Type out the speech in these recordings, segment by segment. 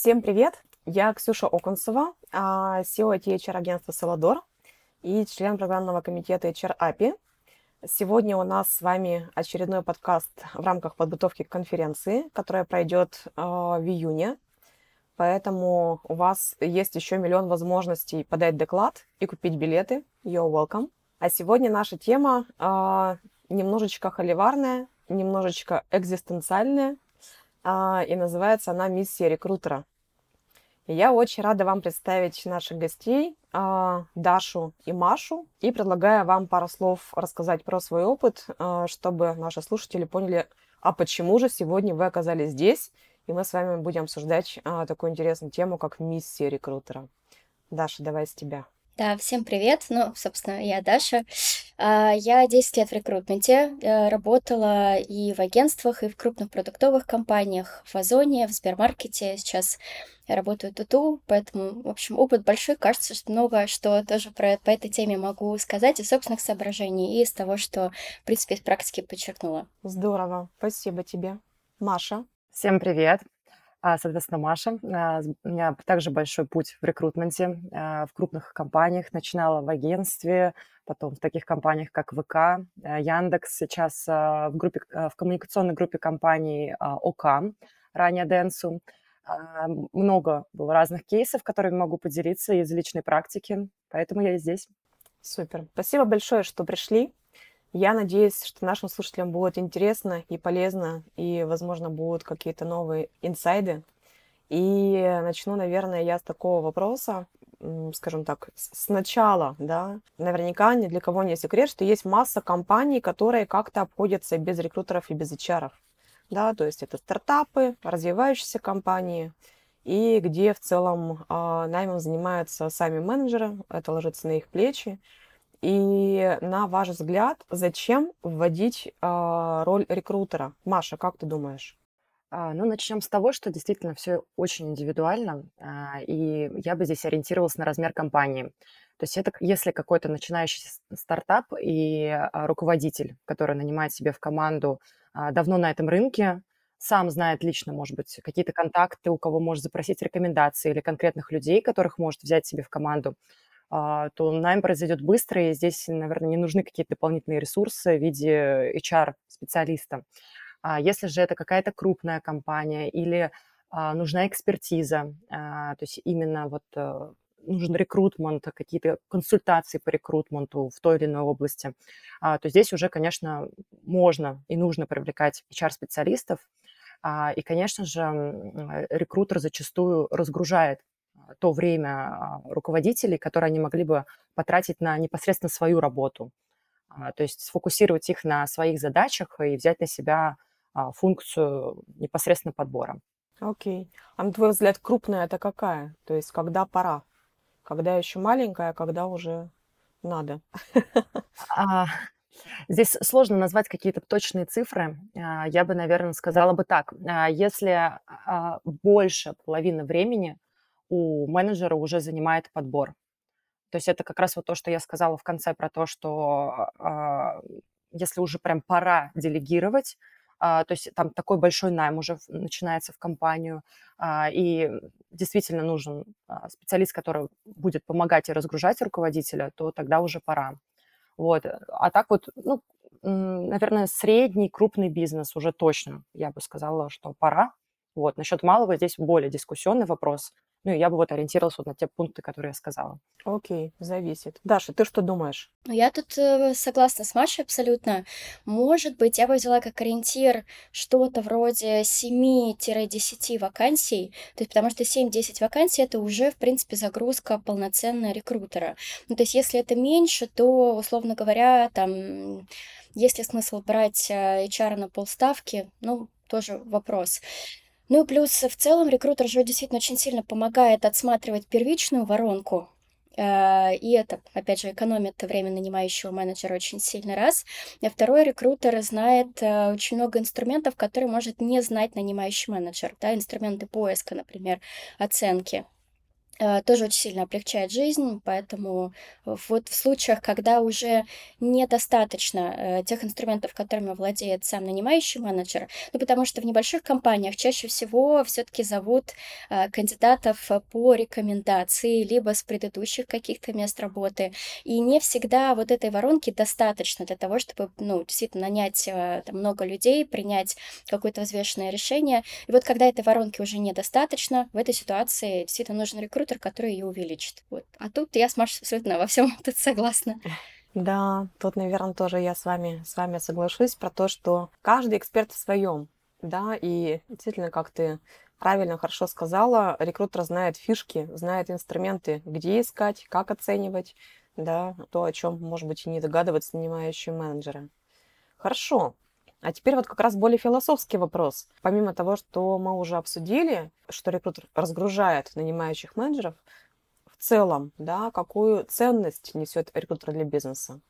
Всем привет! Я Ксюша Окунцева, а, SEO IT HR агентства Саладор и член программного комитета HR API. Сегодня у нас с вами очередной подкаст в рамках подготовки к конференции, которая пройдет а, в июне. Поэтому у вас есть еще миллион возможностей подать доклад и купить билеты. You're welcome. А сегодня наша тема а, немножечко холиварная, немножечко экзистенциальная – а, и называется она «Миссия рекрутера». Я очень рада вам представить наших гостей, а, Дашу и Машу, и предлагаю вам пару слов рассказать про свой опыт, а, чтобы наши слушатели поняли, а почему же сегодня вы оказались здесь, и мы с вами будем обсуждать такую интересную тему, как миссия рекрутера. Даша, давай с тебя. Да, всем привет. Ну, собственно, я Даша. А, я 10 лет в рекрутменте, э, работала и в агентствах, и в крупных продуктовых компаниях, в Озоне, в Сбермаркете. Сейчас я работаю ТУТУ, поэтому, в общем, опыт большой. Кажется, что много что тоже про, по этой теме могу сказать из собственных соображений и из того, что, в принципе, из практики подчеркнула. Здорово. Спасибо тебе. Маша. Всем привет. А, соответственно, Маша. А, у меня также большой путь в рекрутменте, а, в крупных компаниях. Начинала в агентстве, потом в таких компаниях, как ВК, Яндекс, сейчас в, группе, в коммуникационной группе компаний ОК, ранее Денсу. Много было разных кейсов, которыми могу поделиться из личной практики, поэтому я и здесь. Супер. Спасибо большое, что пришли. Я надеюсь, что нашим слушателям будет интересно и полезно, и, возможно, будут какие-то новые инсайды. И начну, наверное, я с такого вопроса, скажем так, сначала, да, наверняка ни для кого не секрет, что есть масса компаний, которые как-то обходятся без рекрутеров и без HR. Да, то есть это стартапы, развивающиеся компании, и где в целом э, наймом занимаются сами менеджеры, это ложится на их плечи. И на ваш взгляд, зачем вводить а, роль рекрутера? Маша, как ты думаешь? А, ну, начнем с того, что действительно все очень индивидуально, а, и я бы здесь ориентировалась на размер компании. То есть это если какой-то начинающий стартап и руководитель, который нанимает себе в команду, давно на этом рынке, сам знает лично, может быть, какие-то контакты, у кого может запросить рекомендации или конкретных людей, которых может взять себе в команду, то найм произойдет быстро, и здесь, наверное, не нужны какие-то дополнительные ресурсы в виде HR-специалиста. А если же это какая-то крупная компания или а, нужна экспертиза, то есть именно вот э, нужен рекрутмент, какие-то консультации по рекрутменту в той или иной области, то здесь уже, конечно, можно и нужно привлекать HR-специалистов. И, конечно же, рекрутер зачастую разгружает то время а, руководителей, которые они могли бы потратить на непосредственно свою работу. А, то есть сфокусировать их на своих задачах и взять на себя а, функцию непосредственно подбора. Окей. Okay. А на твой взгляд, крупная это какая? То есть когда пора? Когда еще маленькая, когда уже надо? Здесь сложно назвать какие-то точные цифры. Я бы, наверное, сказала бы так. Если больше половины времени у менеджера уже занимает подбор. То есть это как раз вот то, что я сказала в конце про то, что а, если уже прям пора делегировать, а, то есть там такой большой найм уже начинается в компанию, а, и действительно нужен специалист, который будет помогать и разгружать руководителя, то тогда уже пора. Вот. А так вот, ну, наверное, средний, крупный бизнес уже точно, я бы сказала, что пора. Вот. Насчет малого здесь более дискуссионный вопрос. Ну, я бы вот ориентировалась вот на те пункты, которые я сказала. Окей, зависит. Даша, ты что думаешь? Ну, я тут э, согласна с Машей абсолютно. Может быть, я бы взяла как ориентир что-то вроде 7-10 вакансий, то есть потому что 7-10 вакансий это уже, в принципе, загрузка полноценная рекрутера. Ну, то есть если это меньше, то, условно говоря, там, есть ли смысл брать э, HR на полставки, ну, тоже вопрос. Ну и плюс в целом рекрутер же действительно очень сильно помогает отсматривать первичную воронку, э, и это, опять же, экономит время нанимающего менеджера очень сильно раз. А второй, рекрутер знает э, очень много инструментов, которые может не знать нанимающий менеджер. Да, инструменты поиска, например, оценки. Э, тоже очень сильно облегчает жизнь, поэтому вот в случаях, когда уже недостаточно э, тех инструментов, которыми владеет сам нанимающий менеджер, ну, потому что в небольших компаниях чаще всего все-таки зовут э, кандидатов по рекомендации, либо с предыдущих каких-то мест работы, и не всегда вот этой воронки достаточно для того, чтобы, ну, действительно нанять там, много людей, принять какое-то взвешенное решение. И вот когда этой воронки уже недостаточно, в этой ситуации действительно нужен рекрутер, компьютер, который ее увеличит. Вот. А тут я с Машей абсолютно во всем тут согласна. Да, тут, наверное, тоже я с вами, с вами соглашусь про то, что каждый эксперт в своем, да, и действительно, как ты правильно, хорошо сказала, рекрутер знает фишки, знает инструменты, где искать, как оценивать, да, то, о чем, может быть, и не догадываются нанимающие менеджеры. Хорошо, а теперь вот как раз более философский вопрос. Помимо того, что мы уже обсудили, что рекрутер разгружает нанимающих менеджеров, в целом, да, какую ценность несет рекрутер для бизнеса?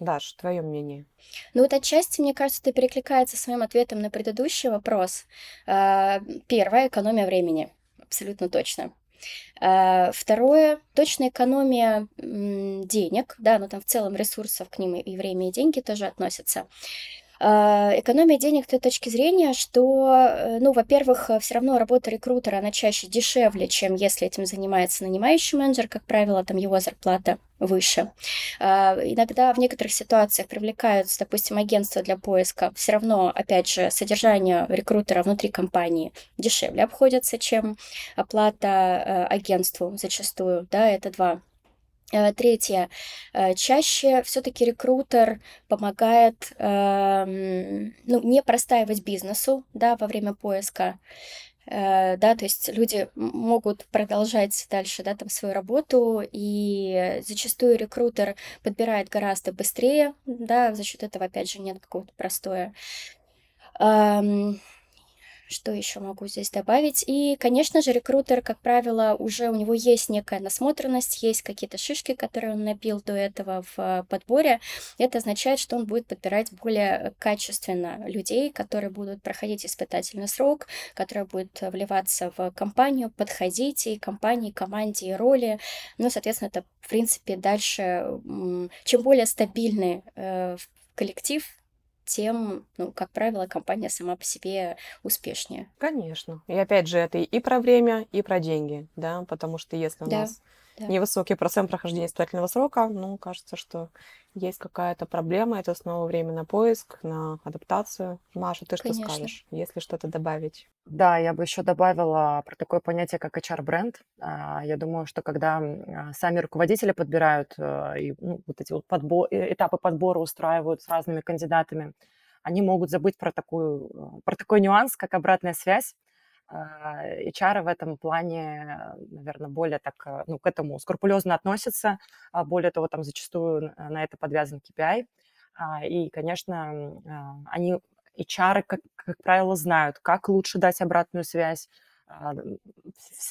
Даш, твое мнение? Ну вот отчасти, мне кажется, это перекликается с моим ответом на предыдущий вопрос. А, первое, экономия времени. Абсолютно точно. А, второе, точно экономия денег, да, но там в целом ресурсов к ним и время, и деньги тоже относятся. А, экономия денег с той точки зрения, что, э, ну, во-первых, э, все равно работа рекрутера, она чаще дешевле, чем если этим занимается нанимающий менеджер, как правило, там его зарплата выше. Иногда в некоторых ситуациях привлекаются, допустим, агентства для поиска. Все равно, опять же, содержание рекрутера внутри компании дешевле обходится, чем оплата э, агентству зачастую. Да, это два Э, третье. Э, чаще все-таки рекрутер помогает эм, ну, не простаивать бизнесу да, во время поиска. Э, да, то есть люди могут продолжать дальше да, там, свою работу, и зачастую рекрутер подбирает гораздо быстрее, да, за счет этого, опять же, нет какого-то простое. Что еще могу здесь добавить? И, конечно же, рекрутер, как правило, уже у него есть некая насмотренность, есть какие-то шишки, которые он набил до этого в подборе. Это означает, что он будет подбирать более качественно людей, которые будут проходить испытательный срок, которые будут вливаться в компанию, подходить и компании, команде, и роли. Ну, соответственно, это, в принципе, дальше, чем более стабильный э, коллектив, тем, ну, как правило, компания сама по себе успешнее. Конечно. И опять же, это и про время, и про деньги, да, потому что если у Да, нас да. невысокий процент прохождения испытательного срока, ну, кажется, что есть какая-то проблема, это снова время на поиск, на адаптацию. Маша, ты что Конечно. скажешь, если что-то добавить? Да, я бы еще добавила про такое понятие, как HR-бренд. А, Я думаю, что когда а, сами руководители подбирают а, и ну, вот эти вот подбо- э, этапы подбора устраивают с разными кандидатами, они могут забыть про, такую, про такой нюанс, как обратная связь. А, HR в этом плане, наверное, более так, э, ну, к этому скрупулезно относятся. А, более того, там зачастую на это подвязан KPI. А, и, конечно, они, HR, как, как правило, знают, как лучше дать обратную связь,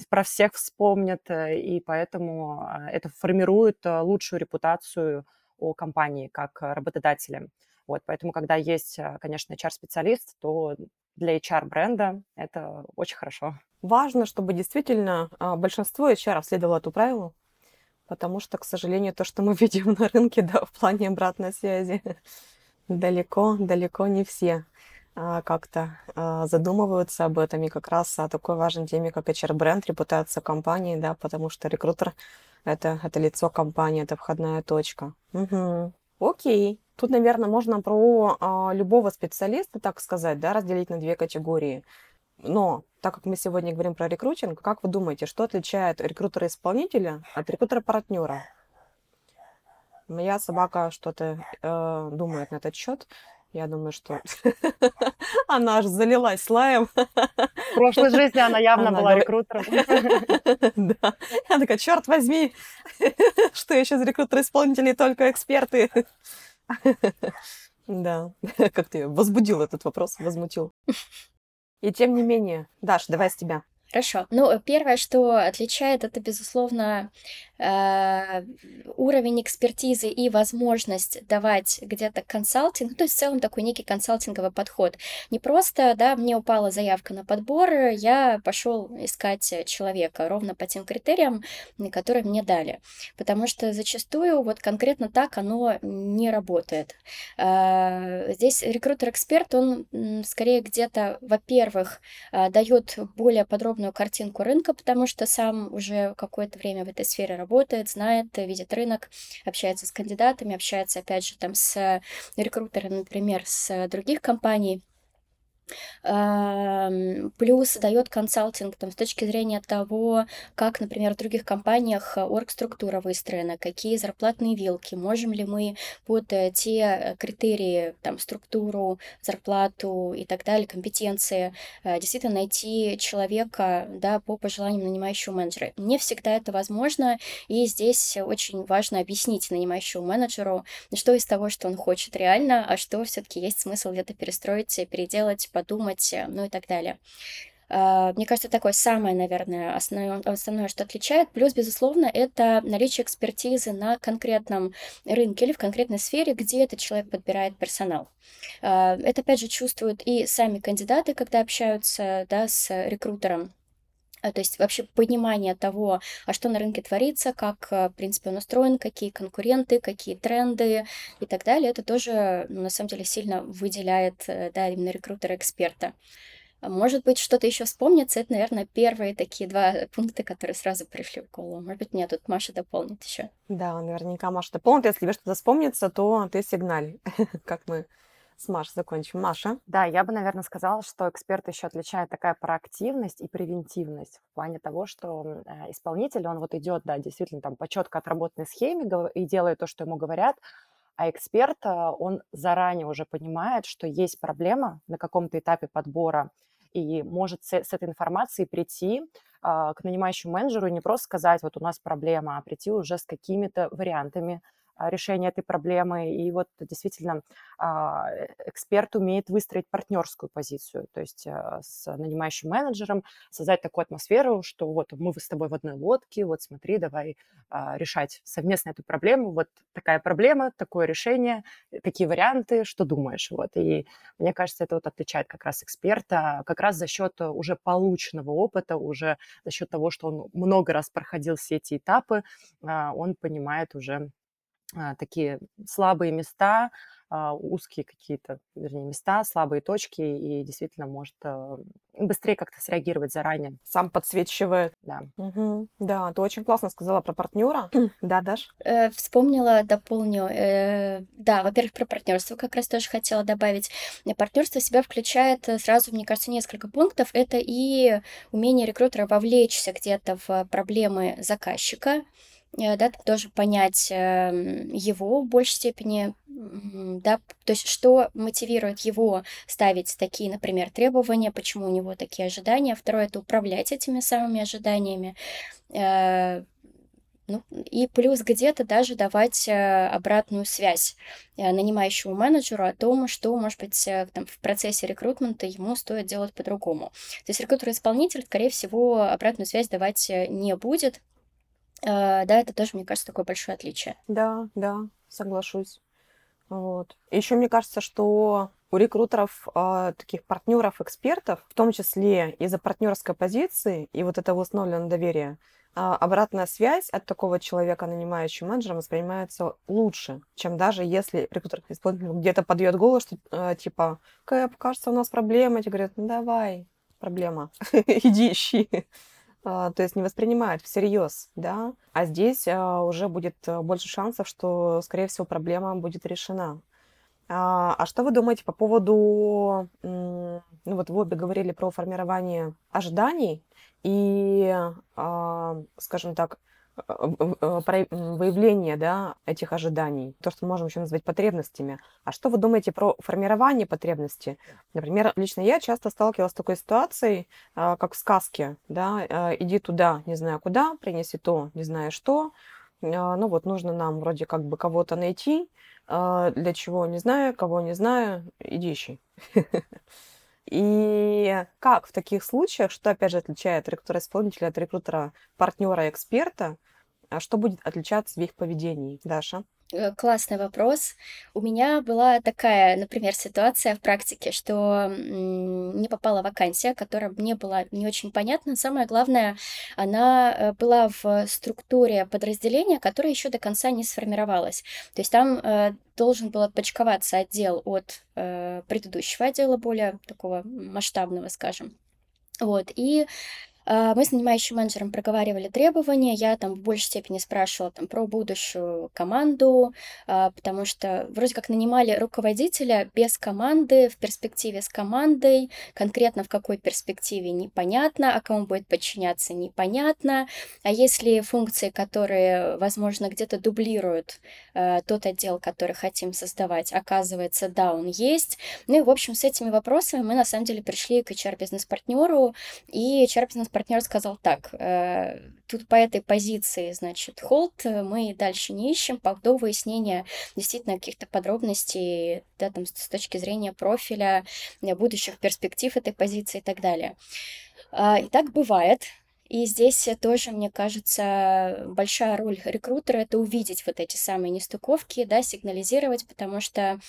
про всех вспомнят, э, и поэтому это формирует э, лучшую репутацию о компании как работодателя. Вот, поэтому, когда есть, конечно, HR-специалист, то для HR-бренда это очень хорошо. Важно, чтобы действительно а, большинство HR следовало эту правилу, потому что, к сожалению, то, что мы видим на рынке, да, в плане обратной связи, далеко, далеко не все а, как-то а, задумываются об этом и как раз о такой важной теме, как HR-бренд, репутация компании, да, потому что рекрутер это, это лицо компании, это входная точка. Угу. Окей. Тут, наверное, можно про а, любого специалиста, так сказать, да, разделить на две категории. Но так как мы сегодня говорим про рекрутинг, как вы думаете, что отличает рекрутера-исполнителя от рекрутера-партнера? Моя собака что-то э, думает на этот счет. Я думаю, что она аж залилась лаем. В прошлой жизни она явно она была говор... рекрутером. Да. Я такая, черт возьми, что я сейчас рекрутер-исполнители, только эксперты. Да, как ты возбудил этот вопрос, возмутил. И тем не менее, Даш, давай с тебя. Хорошо. Ну, первое, что отличает, это, безусловно, уровень экспертизы и возможность давать где-то консалтинг, ну, то есть в целом такой некий консалтинговый подход. Не просто, да, мне упала заявка на подбор, я пошел искать человека ровно по тем критериям, которые мне дали. Потому что зачастую вот конкретно так оно не работает. Э, здесь рекрутер-эксперт, он скорее где-то, во-первых, э, дает более подробную картинку рынка, потому что сам уже какое-то время в этой сфере работает, знает, видит рынок, общается с кандидатами, общается, опять же, там с рекрутерами, например, с других компаний. Плюс дает консалтинг там, с точки зрения того, как, например, в других компаниях оргструктура выстроена, какие зарплатные вилки, можем ли мы под э, те э, критерии, там, структуру, зарплату и так далее, компетенции, э, действительно найти человека, да, по пожеланиям нанимающего менеджера. Не всегда это возможно, и здесь очень важно объяснить нанимающему менеджеру, что из того, что он хочет реально, а что все-таки есть смысл где-то перестроить, переделать, подумать, э, ну и так далее. А, мне кажется, такое самое, наверное, основное, основное, что отличает. Плюс, безусловно, это наличие экспертизы на конкретном рынке или в конкретной сфере, где этот человек подбирает персонал. А, это, опять же, чувствуют и сами кандидаты, когда общаются да, с рекрутером. А, то есть вообще понимание того, а что на рынке творится, как, в принципе, он устроен, какие конкуренты, какие тренды и так далее, это тоже, ну, на самом деле, сильно выделяет, э, да, именно рекрутера-эксперта. Может быть, что-то еще вспомнится. Это, наверное, первые такие два пункта, которые сразу пришли в голову. Может быть, мне тут Маша дополнит еще. Да, наверняка Маша дополнит. Если тебе что-то вспомнится, то ты сигналь, как мы с Машей закончим. Маша? Да, я бы, наверное, сказала, что эксперт еще отличает такая проактивность и превентивность в плане того, что э, исполнитель, он вот идет, да, действительно там по четко отработанной схеме и делает то, что ему говорят, а эксперт, э, он заранее уже понимает, что есть проблема на каком-то этапе подбора, и может с, с этой информацией прийти а, к нанимающему менеджеру и не просто сказать, вот у нас проблема, а прийти уже с какими-то вариантами, решения этой проблемы. И вот действительно а, эксперт умеет выстроить партнерскую позицию, то есть а, с нанимающим менеджером создать такую атмосферу, что вот мы с тобой в одной лодке, вот смотри, давай решать совместно эту проблему, вот такая проблема, такое решение, такие варианты, что думаешь, вот. И мне кажется, это вот отличает как раз эксперта, как раз за счет уже полученного опыта, уже за счет того, что он много раз проходил все эти этапы, он понимает уже а, такие слабые места, а, узкие какие-то, вернее, места, слабые точки, и действительно может а, быстрее как-то среагировать заранее. Сам подсвечивает. Да. Угу. Да, ты очень классно сказала про партнера. да, Даш? Э, вспомнила, дополню. Э, да, во-первых, про партнерство как раз тоже хотела добавить. Партнерство в себя включает э, сразу, мне кажется, несколько пунктов. Это и умение рекрутера вовлечься где-то в проблемы заказчика, Э, да, тоже понять эм, его в большей степени, да, то есть что мотивирует его ставить такие, например, требования, почему у него такие ожидания. Второе — это управлять этими самыми ожиданиями. Э, ну, и плюс где-то даже давать э, обратную связь нанимающему менеджеру о том, что, может быть, там, в процессе рекрутмента ему стоит делать по-другому. То есть рекрутер-исполнитель, скорее всего, обратную связь давать не будет, Э, да, это тоже, мне кажется, такое большое отличие. Да, да, соглашусь. Вот. Еще мне кажется, что у рекрутеров, э, таких партнеров, экспертов, в том числе из-за партнерской позиции и вот этого установленного доверия, э, обратная связь от такого человека, нанимающего менеджера, воспринимается лучше, чем даже если рекрутер где-то подает голос, что э, типа, Кэп, кажется, у нас проблема. Тебе говорят, ну давай, проблема, иди ищи. А, то есть не воспринимают всерьез, да, а здесь а, уже будет э, больше шансов, что, скорее всего, проблема будет решена. А, а что вы думаете по поводу, ну вот вы обе говорили про формирование ожиданий и, скажем так, выявление да, этих ожиданий, то, что мы можем еще назвать потребностями. А что вы думаете про формирование потребности? Например, лично я часто сталкивалась с такой ситуацией, а, как в сказке, да, а, иди туда, не знаю куда, принеси то, не знаю что, а, ну вот нужно нам вроде как бы кого-то найти, для чего не знаю, кого не знаю, иди ищи. И как в таких случаях, что опять же отличает рекрутера-исполнителя от рекрутера-партнера-эксперта, а что будет отличаться в их поведении? Даша? Э, классный вопрос. У меня была такая, например, ситуация в практике, что мне попала вакансия, которая мне была не очень понятна. Самое главное, она э, была в структуре подразделения, которая еще до конца не сформировалась. То есть там э, должен был отпочковаться отдел от предыдущего отдела, более такого масштабного, скажем. Вот, и мы с нанимающим менеджером проговаривали требования, я там в большей степени спрашивала там про будущую команду, а, потому что вроде как нанимали руководителя без команды, в перспективе с командой, конкретно в какой перспективе непонятно, а кому будет подчиняться непонятно, а если функции, которые, возможно, где-то дублируют а, тот отдел, который хотим создавать, оказывается, да, он есть. Ну и, в общем, с этими вопросами мы на самом деле пришли к HR-бизнес-партнеру, и HR-бизнес партнер сказал так, э, тут по этой позиции, значит, холд, э, мы дальше не ищем до выяснения действительно каких-то подробностей, да, там, с точки зрения профиля, э, будущих перспектив этой позиции и так далее. Э, и так бывает, и здесь тоже, мне кажется, большая роль рекрутера — это увидеть вот эти самые нестыковки, да, сигнализировать, потому что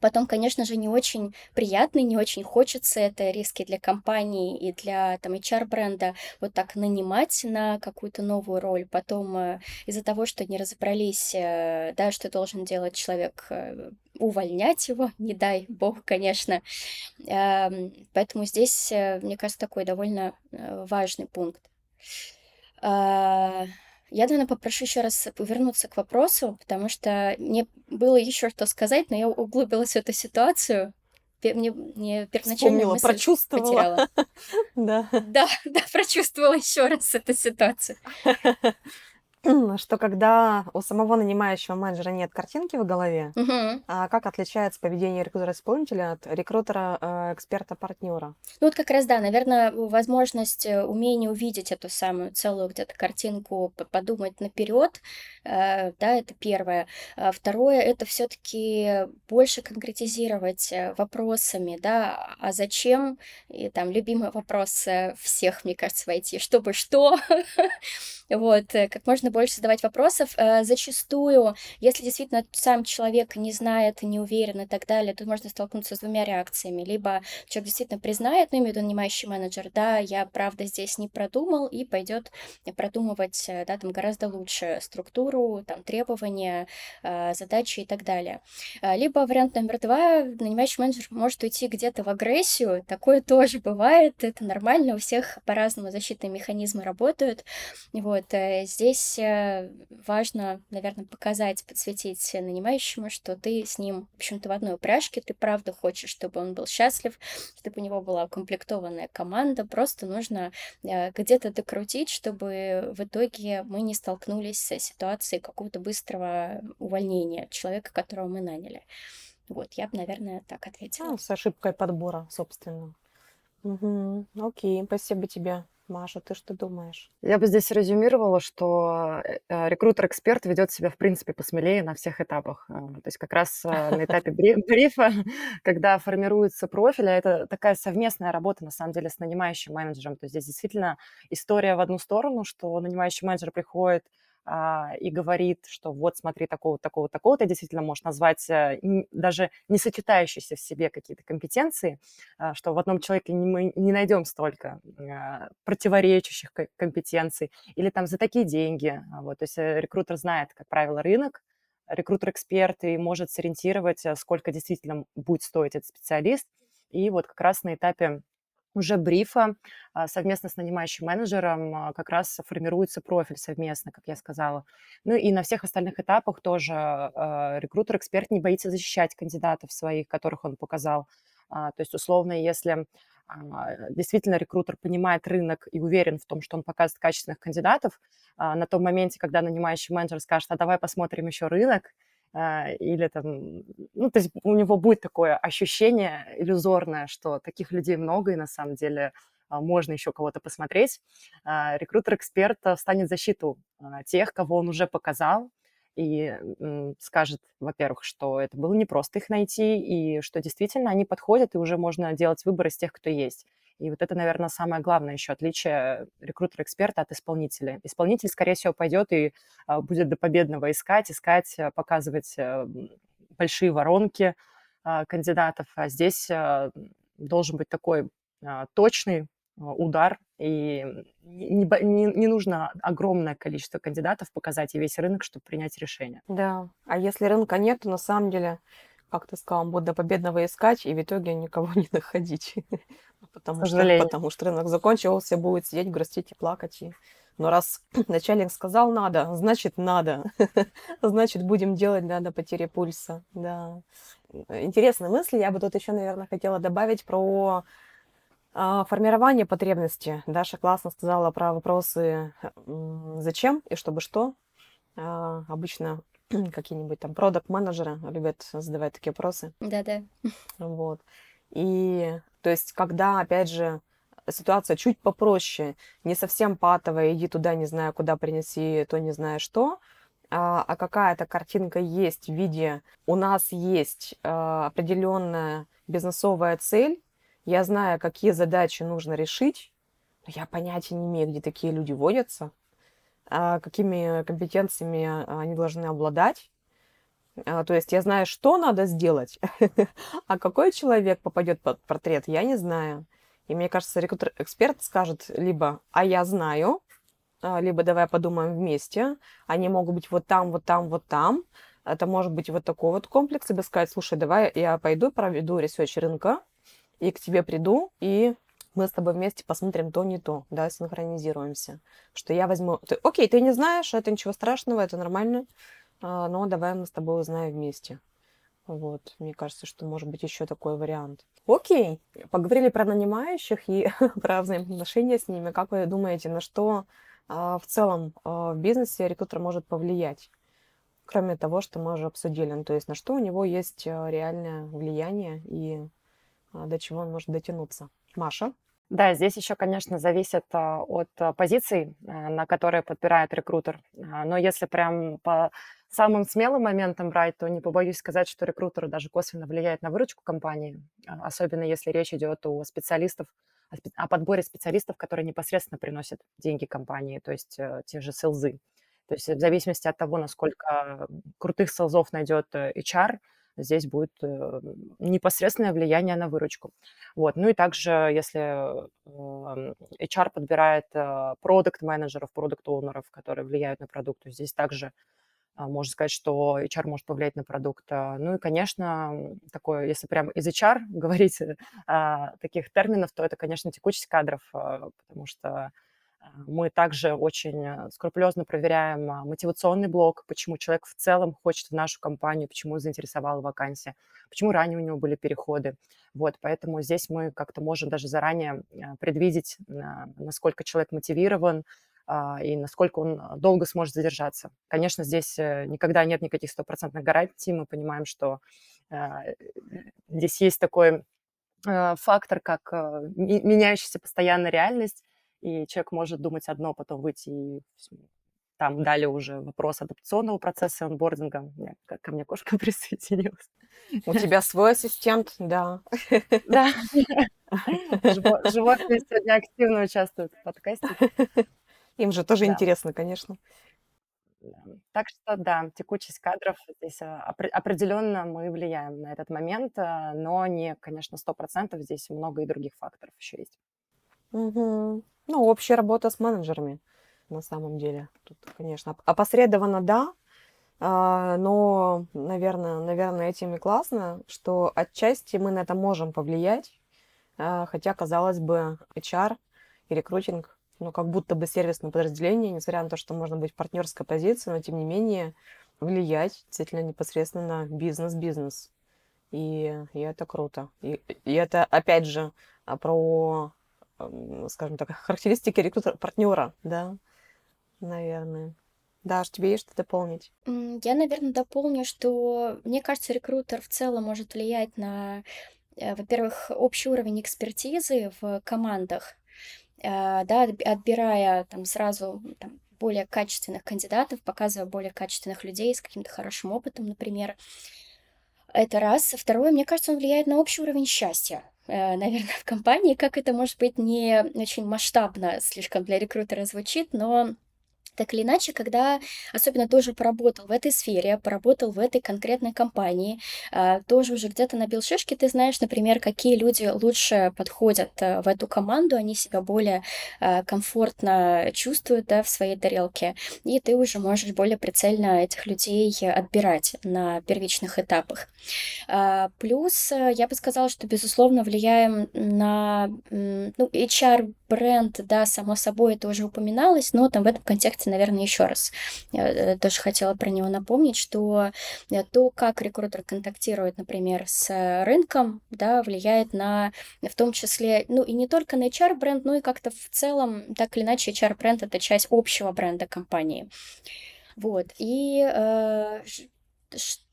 Потом, конечно же, не очень приятно, не очень хочется, это риски для компании и для там HR-бренда вот так нанимать на какую-то новую роль. Потом э, из-за того, что не разобрались, э, да, что должен делать человек, э, увольнять его, не дай бог, конечно. Эм, поэтому здесь, мне кажется, такой довольно важный пункт. Я, наверное, попрошу еще раз вернуться к вопросу, потому что мне было еще что сказать, но я углубилась в эту ситуацию. Мне, мне первоначально Вспомнила, прочувствовала. потеряла. Да. Да, да, прочувствовала еще раз эту ситуацию. что когда у самого нанимающего менеджера нет картинки в голове, Мгм. а как отличается поведение рекрутера-исполнителя от рекрутера-эксперта-партнера? Ну вот как раз, да, наверное, возможность, э, умение увидеть эту самую целую где-то картинку, подумать наперед, э, да, это первое. А Второе, это все-таки больше конкретизировать э, вопросами, да, а зачем, и там любимый вопрос э, всех, мне кажется, в IT, чтобы что, вот, э, как можно больше задавать вопросов. Э, зачастую, если действительно сам человек не знает, не уверен и так далее, тут можно столкнуться с двумя реакциями. Либо человек действительно признает, ну, виду нанимающий менеджер, да, я правда здесь не продумал, и пойдет продумывать, э, да, там гораздо лучше структуру, там требования, задачи и так далее. Либо вариант номер два, нанимающий менеджер может уйти где-то в агрессию, такое тоже бывает, это нормально, у всех по-разному защитные механизмы работают, вот, э, здесь важно, наверное, показать, подсветить нанимающему, что ты с ним, в общем-то, в одной упряжке, ты правда хочешь, чтобы он был счастлив, чтобы у него была укомплектованная команда, просто нужно э, где-то докрутить, чтобы в итоге мы не столкнулись с ситуацией какого-то быстрого увольнения человека, которого мы наняли. Вот, я бы, наверное, так ответила. А, с ошибкой подбора, собственно. Угу. Окей, спасибо тебе. Маша, ты что думаешь? Я бы здесь резюмировала, что э, э, рекрутер-эксперт ведет себя, в принципе, посмелее на всех этапах. Э, то есть как раз на этапе брифа, когда формируется профиль, а это такая совместная работа, на самом деле, с нанимающим менеджером. То есть здесь действительно история в одну сторону, что нанимающий менеджер приходит и говорит, что вот смотри, такого, такого, такого, ты действительно можешь назвать э, даже не сочетающиеся в себе какие-то компетенции, а, что в одном человеке мы не найдем столько а, противоречащих компетенций, или там за такие деньги. Вот, то есть э, рекрутер знает, как правило, рынок, рекрутер-эксперт и может сориентировать, э, сколько действительно будет стоить этот специалист. И вот как раз на этапе уже брифа а, совместно с нанимающим менеджером а, как раз формируется профиль совместно, как я сказала. Ну и на всех остальных этапах тоже а, рекрутер-эксперт не боится защищать кандидатов своих, которых он показал. То есть, условно, если действительно рекрутер понимает рынок и уверен в том, что он показывает качественных кандидатов, на том моменте, когда нанимающий менеджер скажет, а давай посмотрим еще рынок, или там, ну, то есть у него будет такое ощущение иллюзорное, что таких людей много, и на самом деле а, можно еще кого-то посмотреть. А, рекрутер-эксперт встанет в защиту тех, кого он уже показал, и скажет, во-первых, что это было непросто их найти, и что действительно они подходят, и уже можно делать выбор из тех, кто есть. И вот это, наверное, самое главное еще отличие рекрутера-эксперта от исполнителя. Исполнитель, скорее всего, пойдет и а, будет до победного искать, искать, а, показывать а, большие воронки кандидатов. А здесь должен быть такой точный удар, и не, не, не нужно огромное количество кандидатов показать и весь рынок, чтобы принять решение. Да, а если рынка нет, то на самом деле, как ты сказал, будет до победного искать и в итоге никого не находить. Потому что, потому что рынок закончился, будет сидеть, грустить и плакать. И... Но раз начальник сказал надо, значит надо. значит будем делать, да, до потери пульса. Да. Интересная мысль. Я бы тут еще, наверное, хотела добавить про а, формирование потребности. Даша классно сказала про вопросы зачем и чтобы что. А, обычно какие-нибудь там продукт-менеджеры любят задавать такие вопросы. Да-да. Вот. И то есть, когда, опять же, ситуация чуть попроще, не совсем патовая, иди туда, не знаю, куда принеси, то не знаю что, а, а какая-то картинка есть в виде, у нас есть а, определенная бизнесовая цель, я знаю, какие задачи нужно решить, но я понятия не имею, где такие люди водятся, а, какими компетенциями они должны обладать. А, то есть я знаю, что надо сделать, а какой человек попадет под портрет, я не знаю. И мне кажется, рекрутер-эксперт скажет либо «а я знаю», а, либо «давай подумаем вместе». Они могут быть вот там, вот там, вот там. Это может быть вот такой вот комплекс, либо сказать «слушай, давай я пойду проведу research рынка, и к тебе приду, и мы с тобой вместе посмотрим то, не то, да, синхронизируемся. Что я возьму... Ты, окей, ты не знаешь, это ничего страшного, это нормально, но давай мы с тобой узнаем вместе. Вот, мне кажется, что может быть еще такой вариант. Окей, поговорили про нанимающих и про взаимоотношения с ними. Как вы думаете, на что а, в целом а, в бизнесе рекрутер может повлиять? Кроме того, что мы уже обсудили, ну, то есть на что у него есть реальное влияние и до чего он может дотянуться. Маша? Да, здесь еще, конечно, зависит от позиций, на которые подбирает рекрутер. Но если прям по самым смелым моментом брать, то не побоюсь сказать, что рекрутер даже косвенно влияет на выручку компании, особенно если речь идет о специалистов, о подборе специалистов, которые непосредственно приносят деньги компании, то есть э, те же селзы. То есть в зависимости от того, насколько крутых селзов найдет э, HR, здесь будет э, непосредственное влияние на выручку. Вот. Ну и также, если HR подбирает продукт-менеджеров, продукт-оунеров, которые влияют на продукт, то здесь также а, можно сказать, что HR может повлиять на продукт. А, ну и, конечно, такое, если прям из HR говорить а, таких терминов, то это, конечно, текучесть кадров, а, потому что мы также очень скрупулезно проверяем мотивационный блок, почему человек в целом хочет в нашу компанию, почему заинтересовала вакансия, почему ранее у него были переходы. Вот, поэтому здесь мы как-то можем даже заранее предвидеть, насколько человек мотивирован, а, и насколько он а, долго сможет задержаться. Конечно, здесь э, никогда нет никаких стопроцентных гарантий. Мы понимаем, что а, здесь есть такой фактор, как меняющаяся постоянно реальность, и человек может думать одно, потом выйти и там далее уже вопрос адаптационного процесса онбординга. Ко мне кошка присоединилась. У тебя свой ассистент, да. Да. Животные сегодня активно участвуют в подкасте. Им же тоже да. интересно, конечно. Так что да, текучесть кадров здесь а, определенно мы влияем на этот момент, а, но не, конечно, сто процентов. Здесь много и других факторов еще есть. Угу. Ну, общая работа с менеджерами на самом деле. Тут, конечно, опосредованно да, а, но, наверное, наверное, этим и классно, что отчасти мы на это можем повлиять, хотя, казалось бы, HR и рекрутинг ну, как будто бы сервисное подразделение, несмотря на то, что можно быть в партнерской позиции, но тем не менее влиять действительно непосредственно на бизнес-бизнес. И, и это круто. И, и это, опять же, а, про, скажем так, характеристики рекрутера, партнера, да, наверное. Даш, тебе есть что дополнить? Я, наверное, дополню, что мне кажется, рекрутер в целом может влиять на, э, во-первых, общий уровень экспертизы в командах, да, отбирая там сразу там, более качественных кандидатов, показывая более качественных людей с каким-то хорошим опытом, например. Это раз. Второе, мне кажется, он влияет на общий уровень счастья э, наверное, в компании. Как это может быть не очень масштабно слишком для рекрутера звучит, но так или иначе, когда особенно тоже поработал в этой сфере, поработал в этой конкретной компании, а, тоже уже где-то набил шишки, ты знаешь, например, какие люди лучше подходят э, в эту команду, они себя более а, комфортно чувствуют да, в своей тарелке, и ты уже можешь более прицельно этих людей отбирать на первичных этапах. А, плюс э, я бы сказала, что, безусловно, влияем на ну, HR бренд, да, само собой, это уже упоминалось, но там в этом контексте, наверное, еще раз я э, тоже хотела про него напомнить, что э, то, как рекрутер контактирует, например, с рынком, да, влияет на, в том числе, ну и не только на HR-бренд, но и как-то в целом, так или иначе, HR-бренд — это часть общего бренда компании. Вот, и э,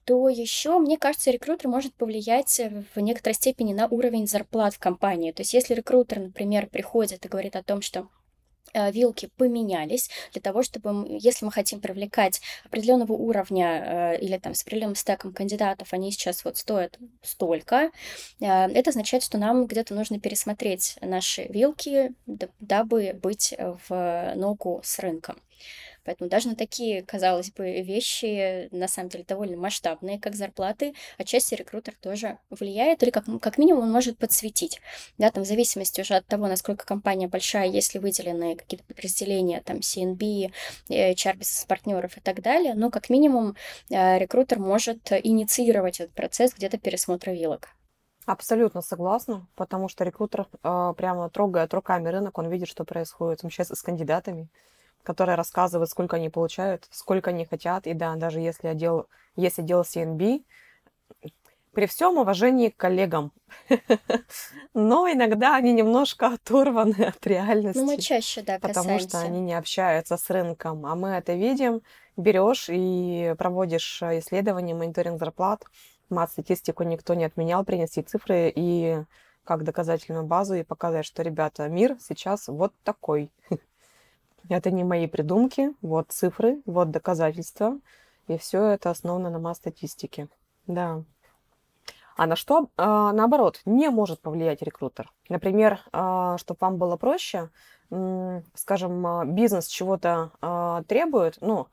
то еще, мне кажется, рекрутер может повлиять в некоторой степени на уровень зарплат в компании. То есть если рекрутер, например, приходит и говорит о том, что э, вилки поменялись для того, чтобы, если мы хотим привлекать определенного уровня э, или там с определенным стеком кандидатов, они сейчас вот стоят столько, э, это означает, что нам где-то нужно пересмотреть наши вилки, дабы быть в ногу с рынком. Поэтому даже на такие, казалось бы, вещи, на самом деле, довольно масштабные, как зарплаты, отчасти рекрутер тоже влияет, или как, как минимум он может подсветить. Да, там в зависимости уже от того, насколько компания большая, если выделены какие-то подразделения, там CNB, HR бизнес-партнеров и так далее, но как минимум э, рекрутер может инициировать этот процесс где-то пересмотра вилок. Абсолютно согласна, потому что рекрутер э, прямо трогает руками рынок, он видит, что происходит сейчас с кандидатами которые рассказывают, сколько они получают, сколько они хотят. И да, даже если отдел, есть отдел CNB, при всем уважении к коллегам, но иногда они немножко оторваны от реальности. Ну, мы чаще, да, Потому что они не общаются с рынком, а мы это видим. Берешь и проводишь исследование, мониторинг зарплат, мат-статистику никто не отменял, принести цифры и как доказательную базу и показать, что, ребята, мир сейчас вот такой. Это не мои придумки, вот цифры, вот доказательства. И все это основано на масс-статистике. Да. А на что, а, наоборот, не может повлиять рекрутер? Например, а, чтобы вам было проще, скажем, а, бизнес чего-то требует, ну,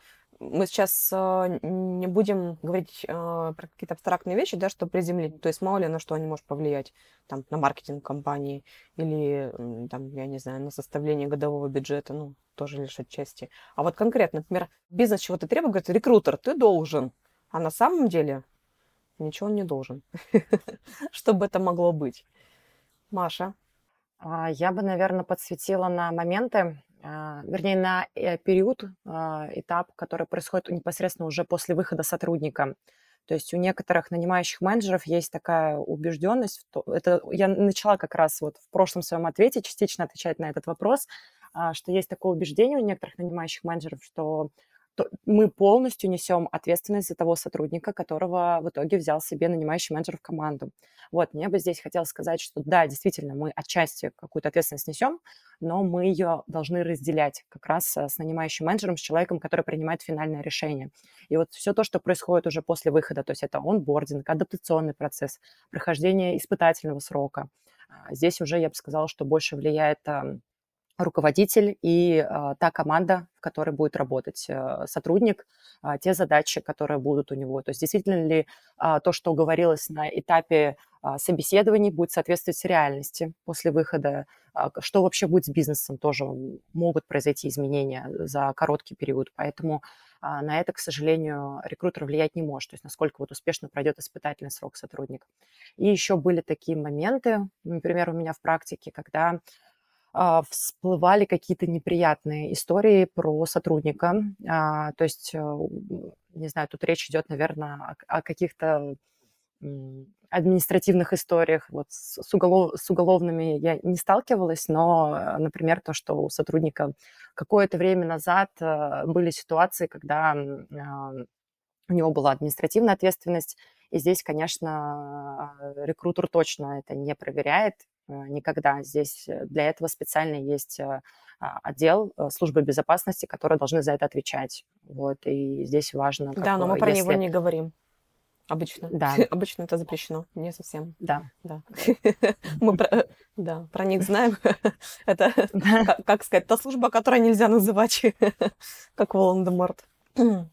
мы сейчас э, не будем говорить э, про какие-то абстрактные вещи, да, что приземлить. То есть мало ли на что они могут повлиять, там, на маркетинг компании или, там, я не знаю, на составление годового бюджета, ну, тоже лишь отчасти. А вот конкретно, например, бизнес чего-то требует, говорит, рекрутер, ты должен. А на самом деле ничего он не должен. Чтобы это могло быть. Маша? А, я бы, наверное, подсветила на моменты, а, вернее, на э, период, а, этап, который происходит непосредственно уже после выхода сотрудника. То есть у некоторых нанимающих менеджеров есть такая убежденность, это я начала как раз вот в прошлом своем ответе частично отвечать на этот вопрос, а, что есть такое убеждение у некоторых нанимающих менеджеров, что то мы полностью несем ответственность за того сотрудника, которого в итоге взял себе нанимающий менеджер в команду. Вот, мне бы здесь хотелось сказать, что да, действительно, мы отчасти какую-то ответственность несем, но мы ее должны разделять как раз э, с нанимающим менеджером, с человеком, который принимает финальное решение. И вот все то, что происходит уже после выхода, то есть это онбординг, адаптационный процесс, прохождение испытательного срока, а, здесь уже, я бы сказала, что больше влияет руководитель и а, та команда, в которой будет работать а, сотрудник, а, те задачи, которые будут у него. То есть действительно ли а, то, что говорилось на этапе собеседований, будет соответствовать реальности после выхода, что вообще будет с бизнесом, тоже могут произойти изменения за короткий период. Поэтому на это, к сожалению, рекрутер влиять не может, то есть насколько вот успешно пройдет испытательный срок сотрудника. И еще были такие моменты, например, у меня в практике, когда а, всплывали какие-то неприятные истории про сотрудника. А, то есть, э, не знаю, тут речь идет, наверное, о, каких-то административных историях. Вот с, уголов, с уголовными я не сталкивалась, но, э, например, то, что у сотрудника какое-то время назад э, были ситуации, когда у него была административная ответственность, и здесь, конечно, рекрутер точно это не проверяет, никогда. Здесь э, для этого специально есть э, а, отдел службы безопасности, которые должны за это отвечать. Вот, и здесь важно... Да, но мы про если... него не говорим. Обычно. Да. Обычно это запрещено. Не совсем. Да. Да. Мы про, э, да, про них знаем. Это, как, как сказать, та служба, которую нельзя называть, как Волан-де-Морт.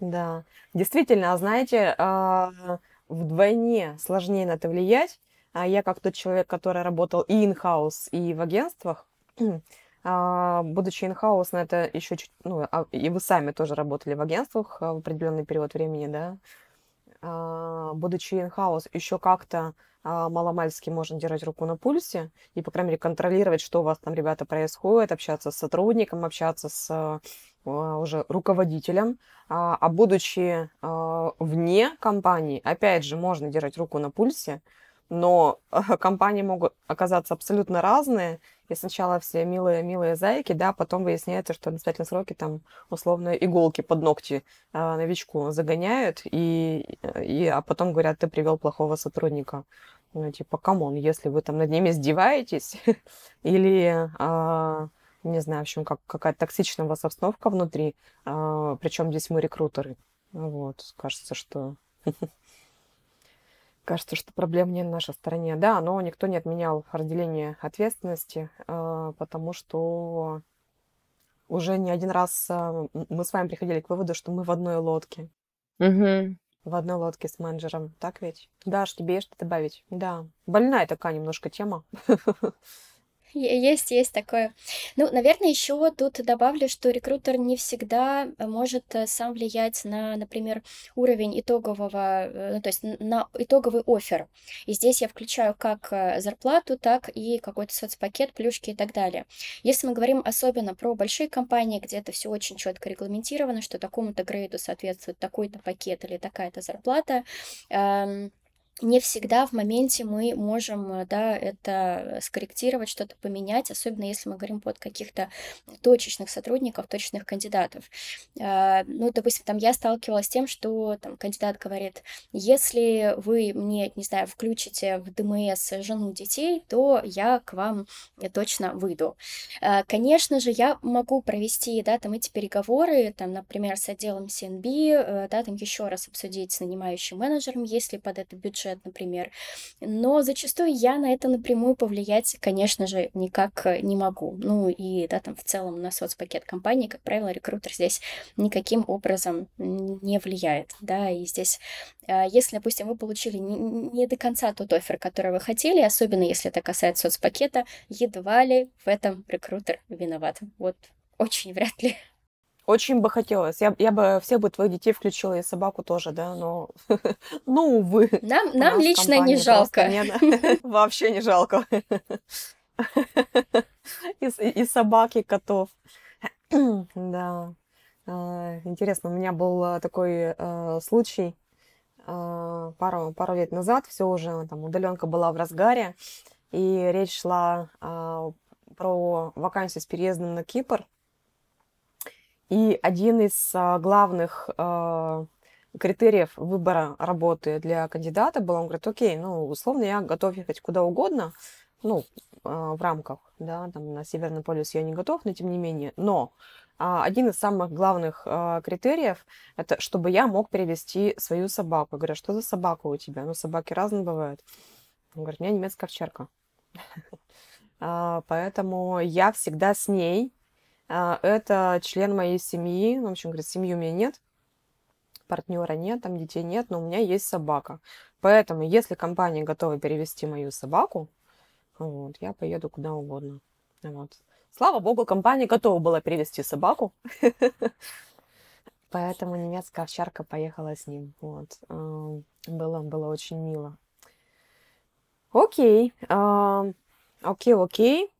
Да. Действительно, а знаете, а, вдвойне сложнее на это влиять. А я как тот человек, который работал и in-house, и в агентствах, а, будучи in-house, на это еще чуть, ну, а, и вы сами тоже работали в агентствах в определенный период времени, да, будучи in-house, еще как-то маломальски можно держать руку на пульсе и, по крайней мере, контролировать, что у вас там, ребята, происходит, общаться с сотрудником, общаться с уже руководителем. А, будучи вне компании, опять же, можно держать руку на пульсе, но а, компании могут оказаться абсолютно разные. И сначала все милые-милые зайки, да, потом выясняется, что обязательно сроки там условно иголки под ногти а, новичку загоняют, и, и, а потом говорят, ты привел плохого сотрудника. Ну, типа, come on, если вы там над ними издеваетесь, или, а, не знаю, в общем, как, какая-то токсичная у вас обстановка внутри, а, причем здесь мы рекрутеры. Вот, кажется, что Кажется, что проблем не на нашей стороне. Да, но никто не отменял разделение ответственности, а, потому что уже не один раз а, мы с вами приходили к выводу, что мы в одной лодке. Мгм. В одной лодке с менеджером. Так ведь? Даш, тебе есть что добавить? Да. Больная такая немножко тема. Есть, есть такое. Ну, наверное, еще тут добавлю, что рекрутер не всегда э, может э, сам влиять на, например, уровень итогового, э, ну, то есть на итоговый оффер. И здесь я включаю как зарплату, так и какой-то соцпакет, плюшки и так далее. Если мы говорим особенно про большие компании, где это все очень четко регламентировано, что такому-то грейду соответствует такой-то пакет или такая-то зарплата, эм, не всегда в моменте мы можем, э, да, это скорректировать, что-то поменять, особенно если мы говорим под каких-то точечных сотрудников, точечных кандидатов. А, Ну, допустим, там я сталкивалась с тем, что там кандидат говорит, если вы мне, не знаю, включите в ДМС жену детей, то я к вам точно выйду. Конечно же, я могу провести, да, там эти переговоры, там, например, с отделом CNB, э, да, там еще раз обсудить с нанимающим менеджером, если под это бюджет, например. Но зачастую я на это напрямую повлиять, конечно же, никак э, не могу. Ну и, да, там в целом на соцпакет компании, как правило, рекрутер здесь никаким образом не влияет, да, и здесь, а, если, допустим, вы получили не, не до конца тот офер, который вы хотели, особенно если это касается соцпакета, едва ли в этом рекрутер виноват. Вот очень вряд ли. Очень бы хотелось. Я, я бы всех бы твоих детей включила и собаку тоже, да, но, ну, увы. Нам, нам лично не жалко. Вообще не жалко. И, с- и собак, и котов. Да. А, Интересно, у меня был а, такой а, случай пару, пару лет назад, все уже, там, удаленка была в разгаре, и речь шла про вакансию с переездом на Кипр. И один из а, главных а, критериев выбора работы для кандидата был, он говорит, окей, ну, условно, я готов ехать куда угодно, ну, а, в рамках, да, там, на Северный полюс я не готов, но тем не менее, но один из самых главных критериев, это чтобы я мог перевести свою собаку. Я говорю, «А что за собака у тебя? Ну, собаки разные бывают. Он говорит, у меня немецкая овчарка. Поэтому я всегда с ней. А, Это член моей семьи. Ну, В общем, говорит, семьи у меня нет, партнера нет, там детей нет, но у меня есть собака. Поэтому, если компания готова перевести мою собаку, вот, я поеду куда угодно. Вот. Слава богу, компания готова была перевести собаку. Поэтому немецкая овчарка поехала с ним. Вот. А, Было, было очень мило. Окей. а, Окей, окей.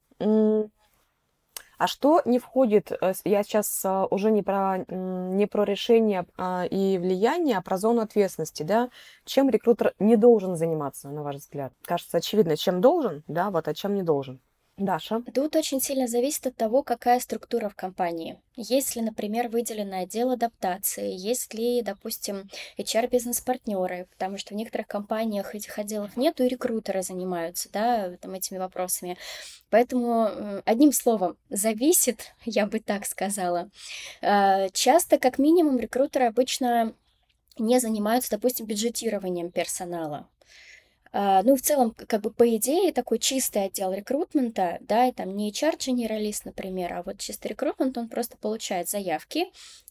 А что не входит, э, я сейчас а, уже не про, не про решение а, и влияние, а про зону ответственности, да? Чем рекрутер не должен заниматься, на ваш взгляд? Кажется, очевидно, чем должен, да, вот, а чем не должен. Даша? Тут очень сильно зависит от того, какая структура в компании. Есть ли, например, выделенный отдел адаптации, есть ли, допустим, HR-бизнес-партнеры, потому что в некоторых компаниях этих отделов нету, и рекрутеры занимаются, да, там, этими вопросами. Поэтому, одним словом, зависит, я бы так сказала. Э, Часто, как минимум, рекрутеры обычно не занимаются, допустим, бюджетированием персонала. А, ну, в целом, как бы по идее, такой чистый отдел рекрутмента, да, и там не HR-генералист, например, а вот чистый рекрутмент, он просто получает заявки,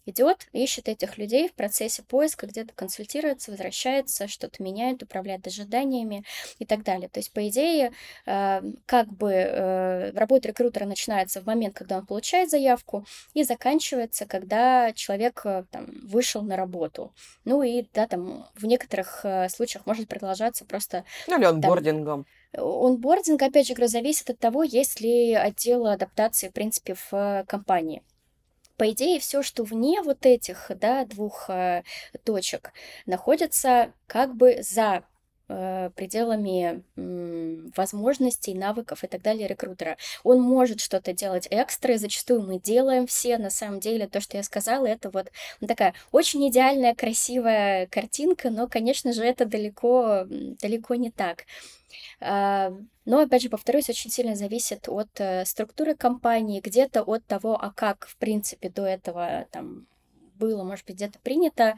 идет, ищет этих людей в процессе поиска, где-то консультируется, возвращается, что-то меняет, управляет ожиданиями и так далее. То есть, по идее, э, как бы э, работа рекрутера начинается в момент, когда он получает заявку, и заканчивается, когда человек э, там, вышел на работу. Ну и, да, там в некоторых случаях может продолжаться просто... Ну или онбордингом. Онбординг, опять же, зависит от того, есть ли отдел адаптации, в принципе, в компании по идее, все, что вне вот этих, да, двух э, точек, находится как бы за пределами м, возможностей, навыков и так далее рекрутера. Он может что-то делать экстра, и зачастую мы делаем все, на самом деле, то, что я сказала, это вот ну, такая очень идеальная, красивая картинка, но, конечно же, это далеко, далеко не так. А, но, опять же, повторюсь, очень сильно зависит от э, структуры компании, где-то от того, а как, в принципе, до этого там было, может быть, где-то принято.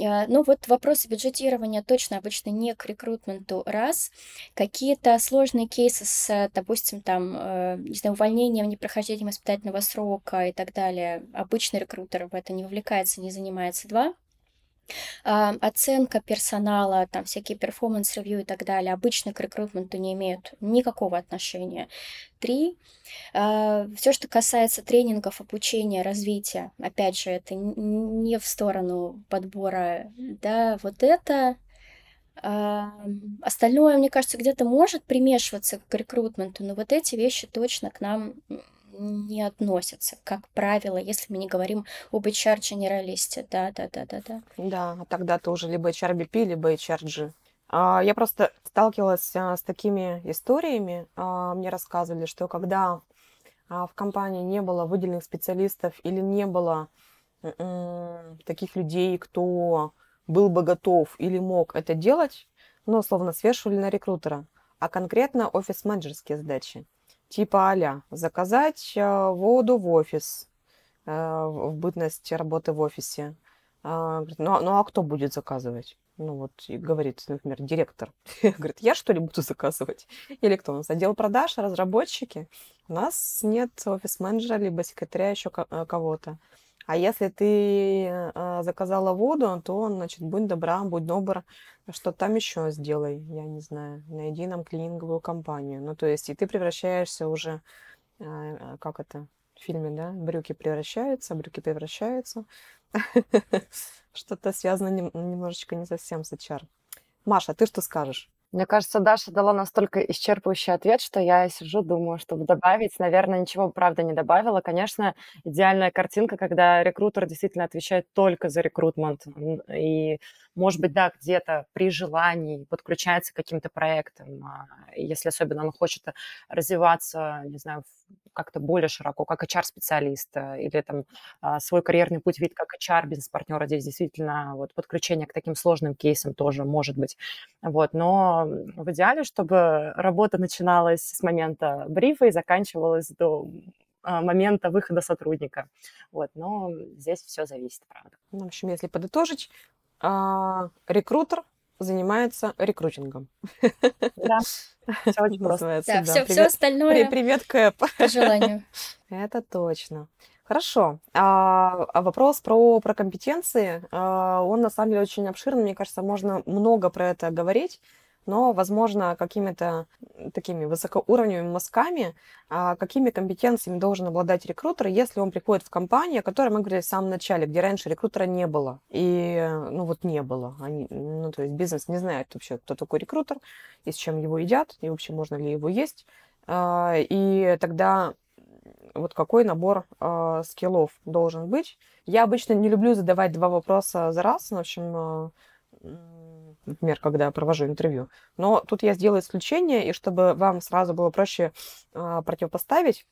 А, ну вот вопросы бюджетирования точно обычно не к рекрутменту раз. Какие-то сложные кейсы с, допустим, там, э, не знаю, увольнением, непрохождением испытательного срока и так далее, обычный рекрутер в это не вовлекается, не занимается два. Оценка персонала, там всякие performance review и так далее, обычно к рекрутменту не имеют никакого отношения. Три. А, все, что касается тренингов, обучения, развития, опять же, это не в сторону подбора, да, вот это Остальное, мне кажется, где-то может примешиваться к рекрутменту, но вот эти вещи точно к нам не относятся, как правило, если мы не говорим об HR-генералисте. Да, да, да, да, да. Да, а тогда тоже либо HRBP, либо HRG. А, я просто сталкивалась а, с такими историями. Мне рассказывали, что когда в компании не было выделенных специалистов или не было таких людей, кто был бы готов или мог это делать, ну, словно свешивали на рекрутера, а конкретно офис-менеджерские задачи типа аля заказать э, воду в офис, э, в бытность работы в офисе. А, говорит, ну, а, ну а кто будет заказывать? Ну вот, и говорит, например, директор. Говорит, я что ли буду заказывать? Или кто у нас? Отдел продаж, разработчики? У нас нет офис-менеджера, либо секретаря еще э, кого-то. А если ты э, заказала воду, то, значит, будь добра, будь добр, что там еще сделай, я не знаю, найди нам клининговую компанию. Ну, то есть, и ты превращаешься уже, э, как это, в фильме, да, брюки превращаются, брюки превращаются. Что-то связано немножечко не совсем с HR. Маша, ты что скажешь? Мне кажется, Даша дала настолько исчерпывающий ответ, что я сижу, думаю, чтобы добавить. Наверное, ничего, правда, не добавила. Конечно, идеальная картинка, когда рекрутер действительно отвечает только за рекрутмент. И, может быть, да, где-то при желании подключается к каким-то проектам, а, если особенно он хочет развиваться, не знаю, как-то более широко, как HR-специалист, э, или там а, свой карьерный путь видит как HR, бизнес-партнера. Здесь действительно вот подключение к таким сложным кейсам тоже может быть. Вот, но в идеале, чтобы работа начиналась с момента брифа и заканчивалась до а, момента выхода сотрудника. Вот, но здесь все зависит, правда. Ну, в общем, если подытожить, а, рекрутер занимается рекрутингом. Да, все очень просто. Да, все, все остальное. Привет, Кэп. По желанию. Это точно. Хорошо. А, а вопрос про, про компетенции, а, он на самом деле очень обширный. Мне кажется, можно много про это говорить но, возможно, какими-то такими высокоуровневыми мазками, а, какими компетенциями должен обладать рекрутер, если он приходит в компанию, о которой мы говорили в самом начале, где раньше рекрутера не было. И, ну вот не было. Они, ну, то есть бизнес не знает вообще, кто такой рекрутер, и с чем его едят, и вообще можно ли его есть. А, и тогда вот какой набор э, скиллов должен быть. Я обычно не люблю задавать два вопроса за раз. В общем, э, например, когда я провожу интервью. Но тут я сделаю исключение, и чтобы вам сразу было проще а, противопоставить,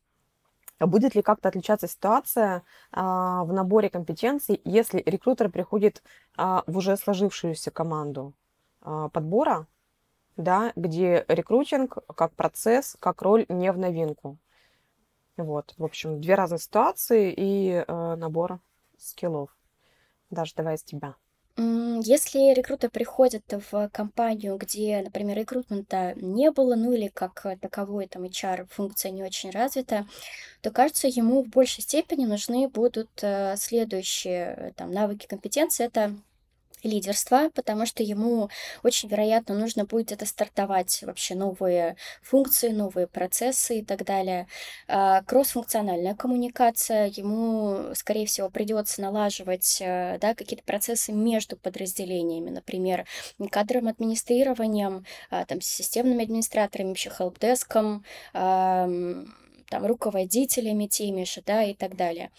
будет ли как-то отличаться ситуация а, в наборе компетенций, если рекрутер приходит а, в уже сложившуюся команду а, подбора, да, где рекрутинг как процесс, как роль не в новинку. Вот, в общем, две разные ситуации и э, набор скиллов. Даже давай с тебя. Если рекрутер приходит в компанию, где, например, рекрутмента не было, ну или как таковой там HR-функция не очень развита, то, кажется, ему в большей степени нужны будут э, следующие э, там навыки, компетенции. Это лидерства, потому что ему очень вероятно нужно будет это стартовать вообще новые функции, новые процессы и так далее. А, кроссфункциональная коммуникация, ему, скорее всего, придется налаживать э, да, какие-то процессы между подразделениями, например, кадровым администрированием, а, там, системными администраторами, вообще хелпдеском, там, руководителями теми же, да, и так далее.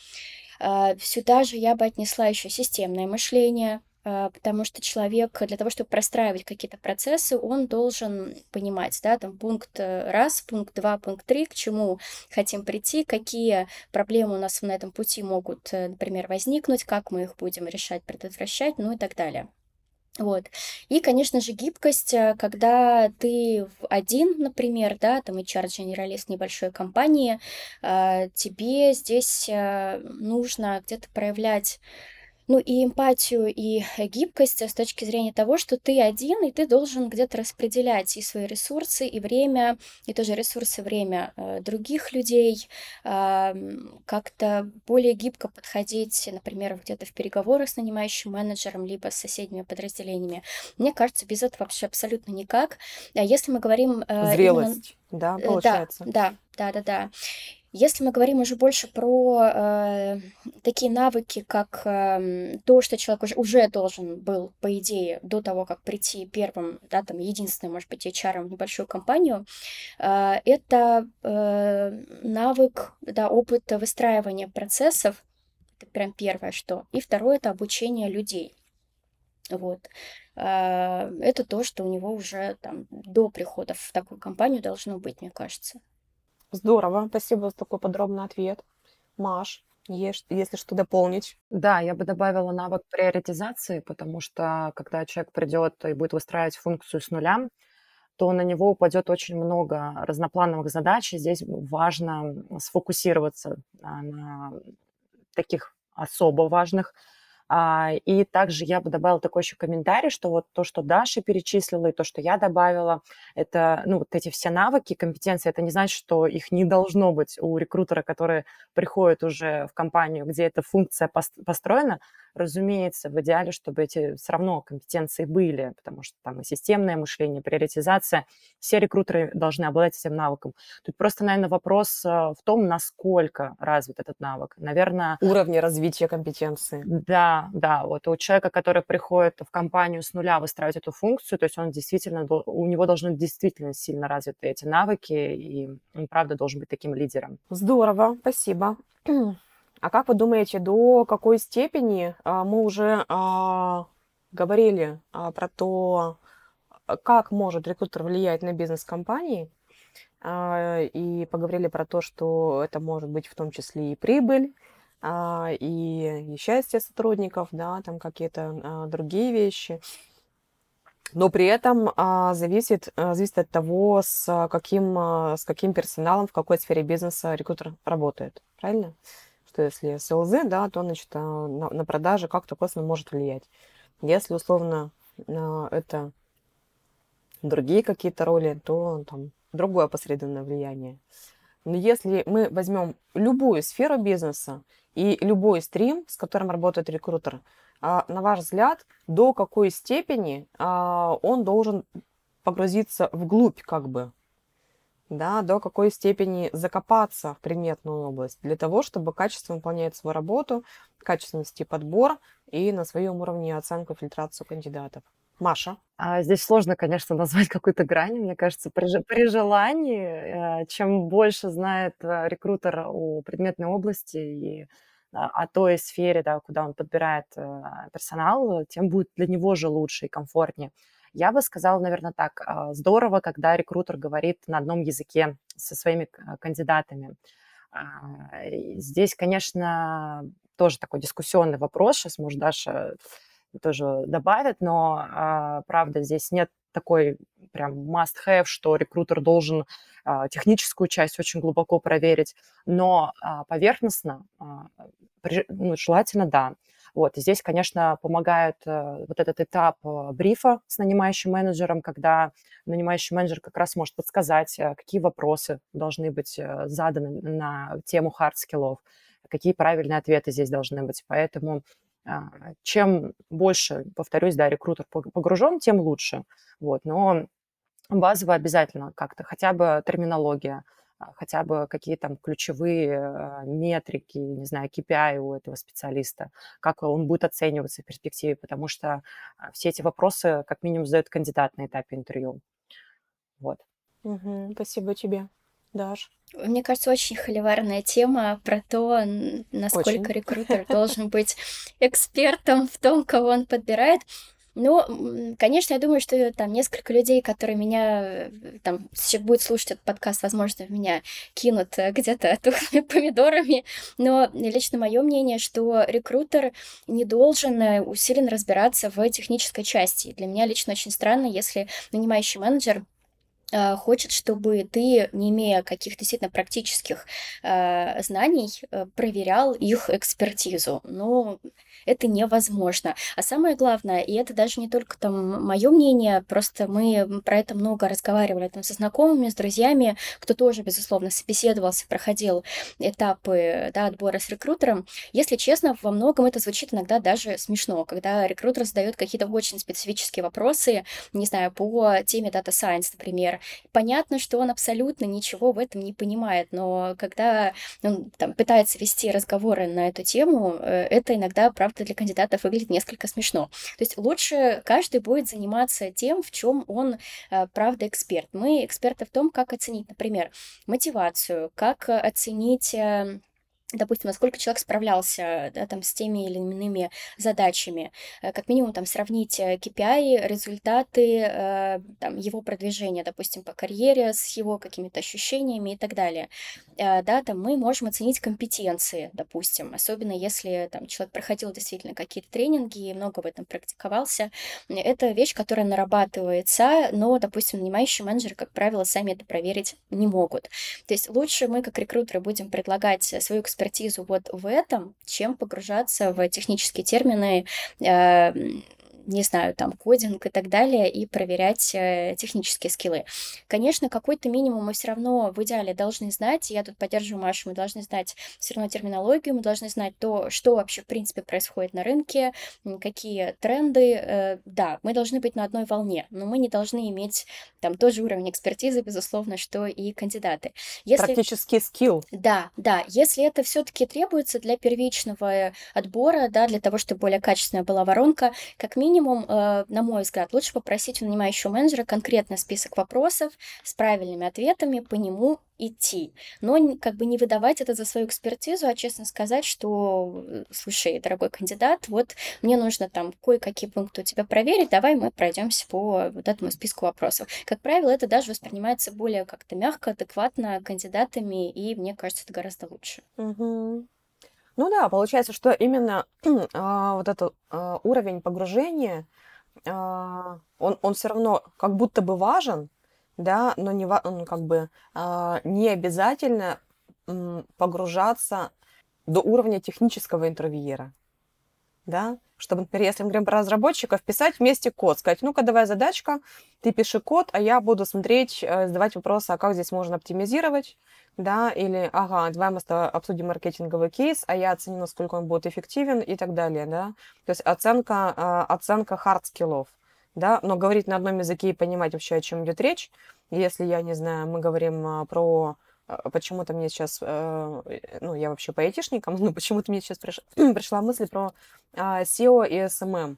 А, сюда же я бы отнесла еще системное мышление, а, потому что человек для того, чтобы простраивать какие-то процессы, он должен понимать, да, там пункт э, раз, пункт два, пункт три, к чему хотим прийти, какие проблемы у нас на этом пути могут, э, например, возникнуть, как мы их будем решать, предотвращать, ну и так далее. Вот. И, конечно же, гибкость, э, когда ты один, например, да, там HR-генералист небольшой компании, тебе здесь нужно где-то проявлять ну и эмпатию, и гибкость с точки зрения того, что ты один, и ты должен где-то распределять и свои ресурсы, и время, и тоже ресурсы, время э, других людей, э, как-то более гибко подходить, например, где-то в переговорах с нанимающим менеджером, либо с соседними подразделениями. Мне кажется, без этого вообще абсолютно никак. А если мы говорим... Э, Зрелость, именно... да, получается? Да, да, да, да. Если мы говорим уже больше про э, такие навыки, как э, то, что человек уже, уже должен был, по идее, до того, как прийти первым, да, там, единственным, может быть, HR в небольшую компанию, э, это э, навык, да, опыт выстраивания процессов, это прям первое, что. И второе — это обучение людей. Вот. Э, это то, что у него уже там до прихода в такую компанию должно быть, мне кажется. Здорово, спасибо за такой подробный ответ. Маш, есть, если что дополнить. Да, я бы добавила навык приоритизации, потому что когда человек придет и будет выстраивать функцию с нуля, то на него упадет очень много разноплановых задач, и здесь важно сфокусироваться а, на таких особо важных и также я бы добавила такой еще комментарий, что вот то, что Даша перечислила, и то, что я добавила, это, ну, вот эти все навыки, компетенции, это не значит, что их не должно быть у рекрутера, который приходит уже в компанию, где эта функция построена, разумеется, в идеале, чтобы эти все равно компетенции были, потому что там и системное мышление, приоритизация, все рекрутеры должны обладать этим навыком. Тут просто, наверное, вопрос а, в том, насколько развит этот навык. Наверное... Уровни развития компетенции. Да, да. Вот у человека, который приходит в компанию с нуля выстраивать эту функцию, то есть он действительно, у него должны действительно сильно развиты эти навыки, и он, правда, должен быть таким лидером. Здорово, спасибо. А как вы думаете, до какой степени а, мы уже а, говорили а, про то, как может рекрутер влиять на бизнес компании, и поговорили про то, что это может быть в том числе и прибыль, и, и счастье сотрудников, да, там какие-то другие вещи. Но при этом зависит, зависит от того, с каким, с каким персоналом, в какой сфере бизнеса рекрутер работает. Правильно? Что если СЛЗ, да, то, значит, а, на, на продажи как-то косвенно может влиять. Если, условно, это другие какие-то роли, то там другое посредственное влияние. Но если мы возьмем любую сферу бизнеса и любой стрим, с которым работает рекрутер, а, на ваш взгляд, до какой степени а, он должен погрузиться вглубь как бы да, до какой степени закопаться в предметную область для того, чтобы качественно выполнять свою работу, качественно вести подбор и на своем уровне оценку, фильтрацию кандидатов. Маша. А здесь сложно, конечно, назвать какую-то грань. Мне кажется, при, при желании, э, чем больше знает э, рекрутер о предметной области и о той сфере, да, куда он подбирает э, персонал, тем будет для него же лучше и комфортнее. Я бы сказала, наверное, так. А, здорово, когда рекрутер говорит на одном языке со своими кандидатами. А, здесь, конечно, тоже такой дискуссионный вопрос. Сейчас, может, Даша тоже добавит, но, а, правда, здесь нет такой прям must-have, что рекрутер должен техническую часть очень глубоко проверить, но поверхностно, ну, желательно, да. Вот, и здесь, конечно, помогает э, вот этот этап э, брифа с нанимающим менеджером, когда нанимающий менеджер как раз может подсказать, э, какие вопросы должны быть заданы на тему хард-скиллов, какие правильные ответы здесь должны быть. Поэтому а, чем больше, повторюсь, да, рекрутер погружен, тем лучше. Вот, но базово обязательно как-то, хотя бы терминология, хотя бы какие там ключевые а, метрики, не знаю, KPI у этого специалиста, как он будет оцениваться в перспективе, потому что а, все эти вопросы как минимум задает кандидат на этапе интервью. Вот. Угу, спасибо тебе, Даш. Мне кажется, очень холиварная тема про то, насколько очень. рекрутер должен быть экспертом в том, кого он подбирает. Ну, конечно, я думаю, что там несколько людей, которые меня э, там сейчас будет слушать этот подкаст, возможно, меня кинут э, где-то тухлыми помидорами, но лично мое мнение, что рекрутер не должен э, усиленно разбираться в технической части. Для меня лично очень странно, если нанимающий менеджер хочет, чтобы ты, не имея каких-то действительно практических э, знаний, проверял их экспертизу. Ну, это невозможно. А самое главное, и это даже не только там мое мнение, просто мы про это много разговаривали там со знакомыми, с друзьями, кто тоже, безусловно, собеседовался, проходил этапы да, отбора с рекрутером. Если честно, во многом это звучит иногда даже смешно, когда рекрутер задает какие-то очень специфические вопросы, не знаю, по теме Data Science, например. Понятно, что он абсолютно ничего в этом не понимает, но когда он там, пытается вести разговоры на эту тему, э, это иногда, правда, для кандидатов выглядит несколько смешно. То есть лучше каждый будет заниматься тем, в чем он, э, правда, эксперт. Мы эксперты в том, как оценить, например, мотивацию, как оценить э, допустим, насколько человек справлялся да, там, с теми или иными задачами, э, как минимум там сравнить KPI, э, результаты э, там, его продвижения, допустим, по карьере с его какими-то ощущениями и так далее. Да, там мы можем оценить компетенции, допустим, особенно если там, человек проходил действительно какие-то тренинги и много в этом практиковался. Это вещь, которая нарабатывается, но, допустим, нанимающие менеджеры, как правило, сами это проверить не могут. То есть лучше мы, как рекрутеры, будем предлагать свою экспертизу экспертизу вот в этом, чем погружаться в технические термины, э, не знаю, там, кодинг и так далее, и проверять э, технические скиллы. Конечно, какой-то минимум мы все равно в идеале должны знать, я тут поддерживаю Машу, мы должны знать все равно терминологию, мы должны знать то, что вообще, в принципе, происходит на рынке, какие тренды. Э, да, мы должны быть на одной волне, но мы не должны иметь там тот же уровень экспертизы, безусловно, что и кандидаты. Если... Практический скилл. Да, да. Если это все-таки требуется для первичного отбора, да, для того, чтобы более качественная была воронка, как минимум минимум, э, на мой взгляд, лучше попросить у нанимающего менеджера конкретно список вопросов с правильными ответами по нему идти. Но как бы не выдавать это за свою экспертизу, а честно сказать, что, э, слушай, дорогой кандидат, вот мне нужно там кое-какие пункты у тебя проверить, давай мы пройдемся по вот этому списку вопросов. Как правило, это даже воспринимается более как-то мягко, адекватно кандидатами, и мне кажется, это гораздо лучше. Угу. Ну да, получается, что именно а, вот этот а, уровень погружения, а, он, он все равно как будто бы важен, да, но не, он как бы а, не обязательно погружаться до уровня технического интервьюера, да, чтобы, например, если мы говорим про разработчиков, писать вместе код, сказать, ну-ка, давай задачка, ты пиши код, а я буду смотреть, э, задавать вопросы, а как здесь можно оптимизировать, да, или, ага, давай мы с тобой обсудим маркетинговый кейс, а я оценю, насколько он будет эффективен и так далее, да. То есть оценка, а, оценка хард-скиллов, да, но говорить на одном языке и понимать вообще, о чем идет речь, если, я не знаю, мы говорим а, про почему-то мне сейчас, э, ну, я вообще по айтишникам, но почему-то мне сейчас приш... пришла мысль про SEO и SMM,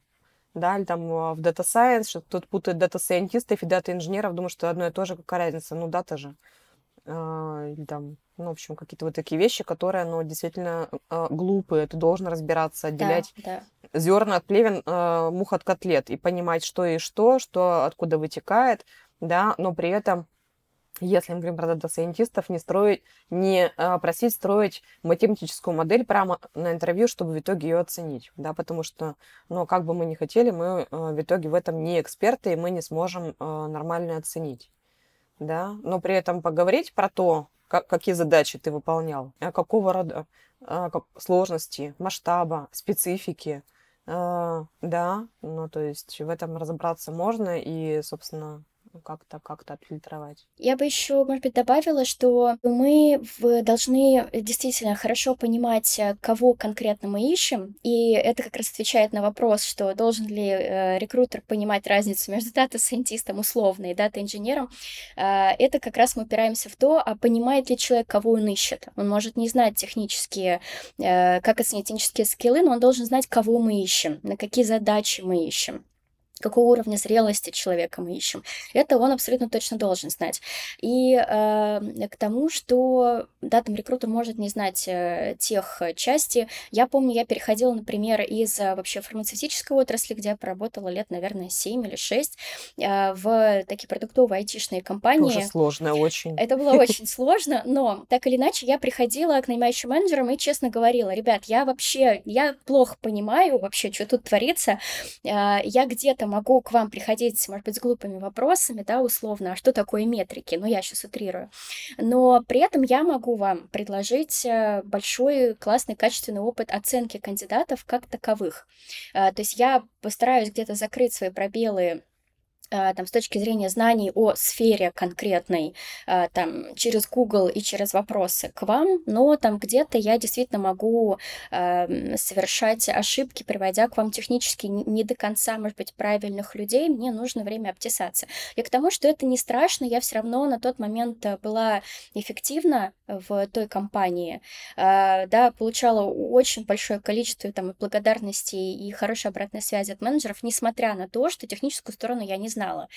да, или там в Data Science, что тут путают дата-сайентистов и дата-инженеров, думают, что одно и то же, какая разница, ну, data же. А, или там, ну, в общем, какие-то вот такие вещи, которые, ну, действительно а, глупые. Ты должен разбираться, отделять да, да. зерна от плевен, а, мух от котлет и понимать, что и что, что откуда вытекает, да, но при этом если мы говорим про дата-сайентистов, не строить, не а, просить строить математическую модель прямо на интервью, чтобы в итоге ее оценить, да, потому что, ну, как бы мы ни хотели, мы а, в итоге в этом не эксперты, и мы не сможем а, нормально оценить да, но при этом поговорить про то, как, какие задачи ты выполнял, какого рода как- сложности, масштаба, специфики. Да, ну то есть в этом разобраться можно и, собственно, ну, как-то как-то отфильтровать. Я бы еще, может быть, добавила, что мы должны действительно хорошо понимать, э, кого конкретно мы ищем, и это как раз отвечает на вопрос, что должен ли э, рекрутер понимать разницу между дата-сайентистом условно и дата-инженером. Э, это как раз мы упираемся в то, а понимает ли человек, кого он ищет. Он может не знать технические, как оценить технические скиллы, но он должен знать, кого мы ищем, на какие задачи мы ищем какого уровня зрелости человека мы ищем. Это он абсолютно точно должен знать. И э, к тому, что да, там рекрутер может не знать э, тех части. Я помню, я переходила, например, из э, вообще фармацевтической отрасли, где я поработала лет, наверное, 7 или 6, э, в такие продуктовые айтишные компании. Тоже сложно очень. Это было очень сложно, но так или иначе я приходила к нанимающим менеджерам и честно говорила, ребят, я вообще, я плохо понимаю вообще, что тут творится, Э, я где-то могу к вам приходить, может быть, с глупыми вопросами, да, условно, а что такое метрики, ну, я сейчас утрирую, но при этом я могу вам предложить э, большой, классный, качественный опыт оценки кандидатов как таковых. Э, То есть я постараюсь где-то закрыть свои пробелы там, с точки зрения знаний о сфере конкретной, а, там, через Google и через вопросы к вам, но там где-то я действительно могу а, совершать ошибки, приводя к вам технически не до конца, может быть, правильных людей, мне нужно время обтесаться. И к тому, что это не страшно, я все равно на тот момент э, была эффективна в той компании, да, получала очень большое количество там благодарностей, и хорошей обратной связи от менеджеров, несмотря на то, что техническую сторону я не знала знала.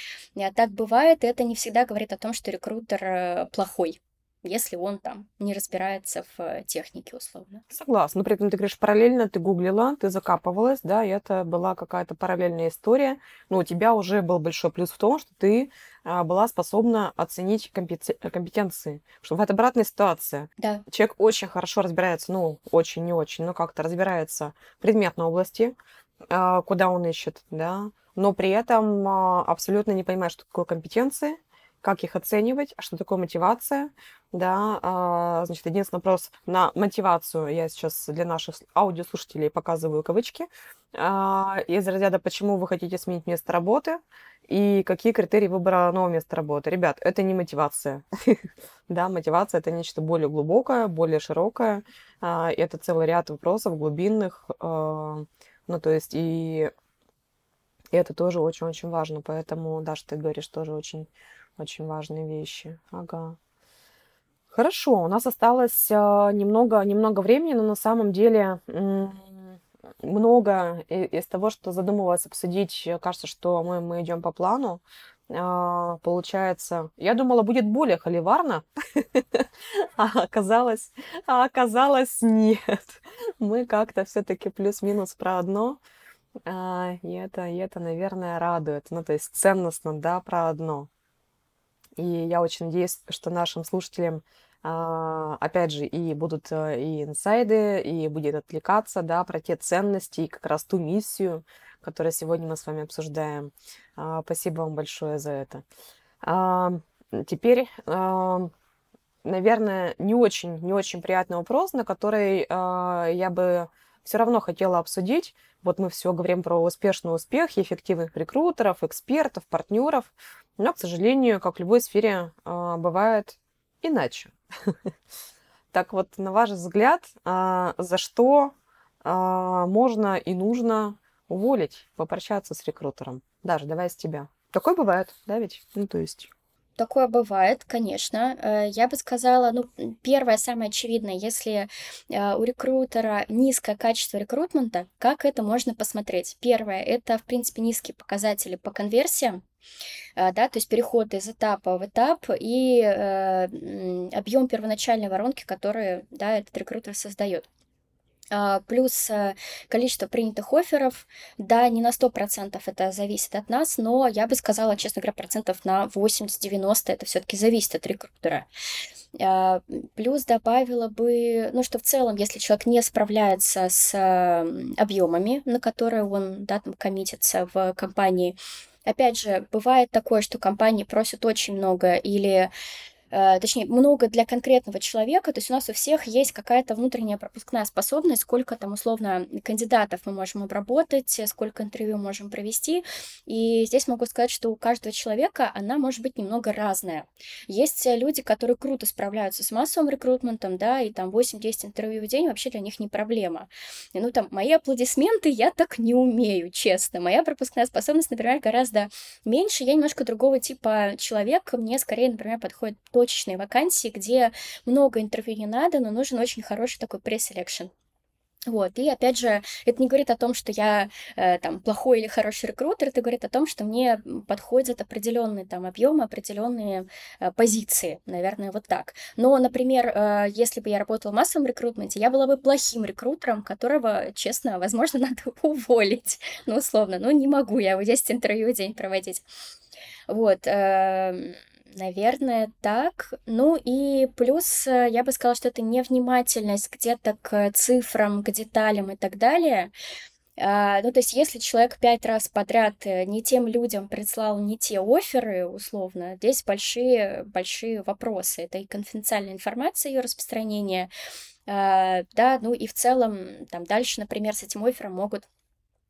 Так бывает, и это не всегда говорит о том, что рекрутер э, плохой если он там не разбирается в э, технике условно. Согласна. Но при этом ты говоришь, параллельно ты гуглила, ты закапывалась, да, и это была какая-то параллельная история. Но у тебя уже был большой плюс в том, что ты а, была способна оценить компетенции. Что в этой обратной ситуации да. человек очень хорошо разбирается, ну, очень не очень, но как-то разбирается в предметной области, а, куда он ищет, да, но при этом а, абсолютно не понимает, что такое компетенции, как их оценивать, а что такое мотивация, да, а, значит, единственный вопрос на мотивацию, я сейчас для наших аудиослушателей показываю кавычки, из разряда, почему вы хотите сменить место работы и какие критерии выбора нового места работы. Ребят, это не мотивация, да, мотивация это нечто более глубокое, более широкое, это целый ряд вопросов глубинных, ну, то есть и и это тоже очень-очень важно. Поэтому, Даша, ты говоришь тоже очень, очень важные вещи. Ага. Хорошо, у нас осталось а, немного, немного времени, но на самом деле много из того, что задумывалось обсудить, кажется, что мы, мы идем по плану. А, получается, я думала, будет более холиварно, а оказалось, а оказалось нет. Мы как-то все-таки плюс-минус про одно. А, и это, и это, наверное, радует. Ну, то есть ценностно, да, про одно. И я очень надеюсь, что нашим слушателям, а, опять же, и будут э, и инсайды, и будет отвлекаться, да, про те ценности и как раз ту миссию, которую сегодня мы с вами обсуждаем. А, спасибо вам большое за это. А, теперь, наверное, не очень, не очень приятный вопрос, на который я бы все равно хотела обсудить. Вот мы все говорим про успешный успех, эффективных рекрутеров, экспертов, партнеров. Но, к сожалению, как в любой сфере, а, бывает иначе. Так вот, на ваш взгляд, а, за что а, можно и нужно уволить, попрощаться с рекрутером? Даже давай с тебя. Такое бывает, да ведь? Ну, то есть... Такое бывает, конечно. Э, я бы сказала, ну, первое, самое очевидное, если э, у рекрутера низкое качество рекрутмента, как это можно посмотреть? Первое, это, в принципе, низкие показатели по конверсиям, э, да, то есть переход из этапа в этап и объем первоначальной воронки, который, да, этот рекрутер создает. А, плюс э, количество принятых офферов. Да, не на 100% это зависит от нас, но я бы сказала, честно говоря, процентов на 80-90 это все-таки зависит от рекрутера. А, плюс добавила бы, ну, что в целом, если человек не справляется с объемами, на которые он, да, там, коммитится в компании, опять же, бывает такое, что компании просят очень много или точнее, много для конкретного человека, то есть у нас у всех есть какая-то внутренняя пропускная способность, сколько там условно кандидатов мы можем обработать, сколько интервью можем провести, и здесь могу сказать, что у каждого человека она может быть немного разная. Есть люди, которые круто справляются с массовым рекрутментом, да, и там 8-10 интервью в день вообще для них не проблема. И, ну, там, мои аплодисменты я так не умею, честно. Моя пропускная способность, например, гораздо меньше. Я немножко другого типа человек. Мне скорее, например, подходят точечные вакансии, где много интервью не надо, но нужен очень хороший такой pre-selection. Вот, и опять же, это не говорит о том, что я э, там плохой или хороший рекрутер, это говорит о том, что мне подходят определенные там объемы, определенные э, позиции, наверное, вот так. Но, например, э, если бы я работала в массовом рекрутменте, я была бы плохим рекрутером, которого, честно, возможно, надо уволить, ну, условно, ну, не могу я 10 интервью в день проводить. Вот, э, Наверное, так. Ну и плюс э, я бы сказала, что это невнимательность где-то к цифрам, к деталям и так далее. А, ну, то есть, если человек пять раз подряд э, не тем людям прислал не те оферы, условно, здесь большие, большие вопросы. Это и конфиденциальная информация, ее распространение, а, да, ну и в целом, там, дальше, например, с этим оффером могут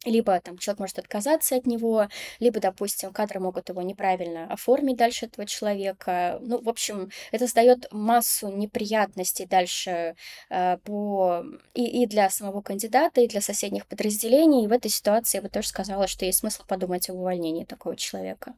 либо там человек может отказаться от него, либо, допустим, кадры могут его неправильно оформить дальше этого человека. Ну, в общем, это создает массу неприятностей дальше э, по и, и для самого кандидата, и для соседних подразделений. И в этой ситуации я бы тоже сказала, что есть смысл подумать об увольнении такого человека.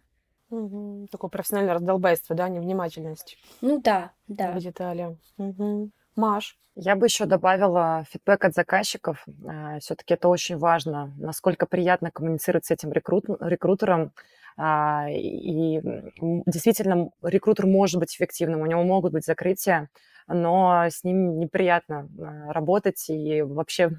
Угу. Такое профессиональное раздолбайство, да, невнимательность. Ну да, да. В детали. Угу. Маш? Я бы еще добавила фидбэк от заказчиков. А, Все-таки это очень важно, насколько приятно коммуницировать с этим рекрут, рекрутером. А, И действительно, рекрутер может быть эффективным, у него могут быть закрытия, но с ним неприятно а, работать и вообще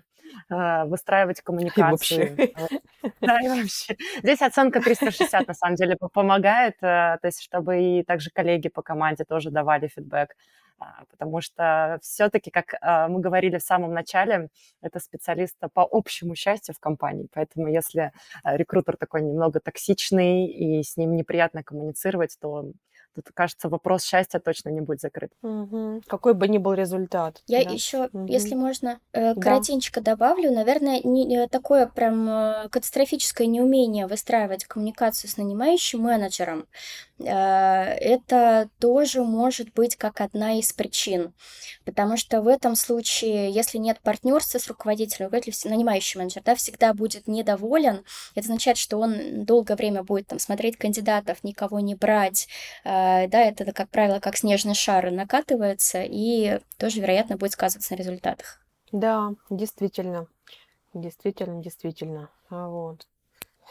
выстраивать коммуникацию. И вообще. Да, и вообще. Здесь оценка 360 на самом деле помогает, то есть чтобы и также коллеги по команде тоже давали фидбэк. А, потому что все-таки, как а, мы говорили в самом начале, это специалист по общему счастью в компании, поэтому если а, рекрутер такой немного токсичный и с ним неприятно коммуницировать, то тут, кажется, вопрос счастья точно не будет закрыт. Угу. Какой бы ни был результат. Я да? еще, угу. если можно, э, коротенько да. добавлю, наверное, не, такое прям э, катастрофическое неумение выстраивать коммуникацию с нанимающим менеджером. Э, это тоже может быть как одна из причин. Потому что в этом случае, если нет партнерства с руководителем, руководитель, нанимающий менеджер, да, всегда будет недоволен. Это означает, что он долгое время будет там смотреть кандидатов, никого не брать. Э, да, это, как правило, как снежный шар накатывается и тоже, вероятно, будет сказываться на результатах. Да, действительно. Действительно, действительно. Вот.